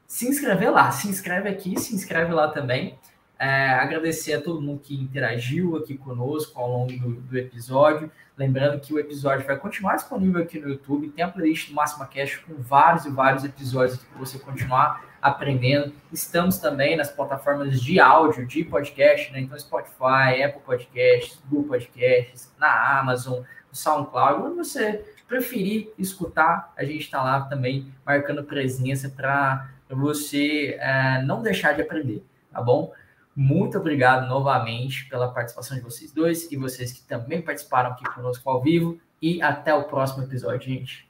se inscrever lá. Se inscreve aqui, se inscreve lá também. É, agradecer a todo mundo que interagiu aqui conosco ao longo do, do, episódio. Lembrando que o episódio vai continuar disponível aqui no YouTube. Tem a playlist do Máxima Cash com vários e vários episódios para você continuar aprendendo. Estamos também nas plataformas de áudio, de podcast, né? Então, Spotify, Apple Podcasts, Google Podcasts, na Amazon, no SoundCloud, onde você preferir escutar, a gente está lá também marcando presença para você é, não deixar de aprender, tá bom? Muito obrigado novamente pela participação de vocês dois e vocês que também participaram aqui conosco ao vivo. E até o próximo episódio, gente.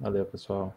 Valeu, pessoal.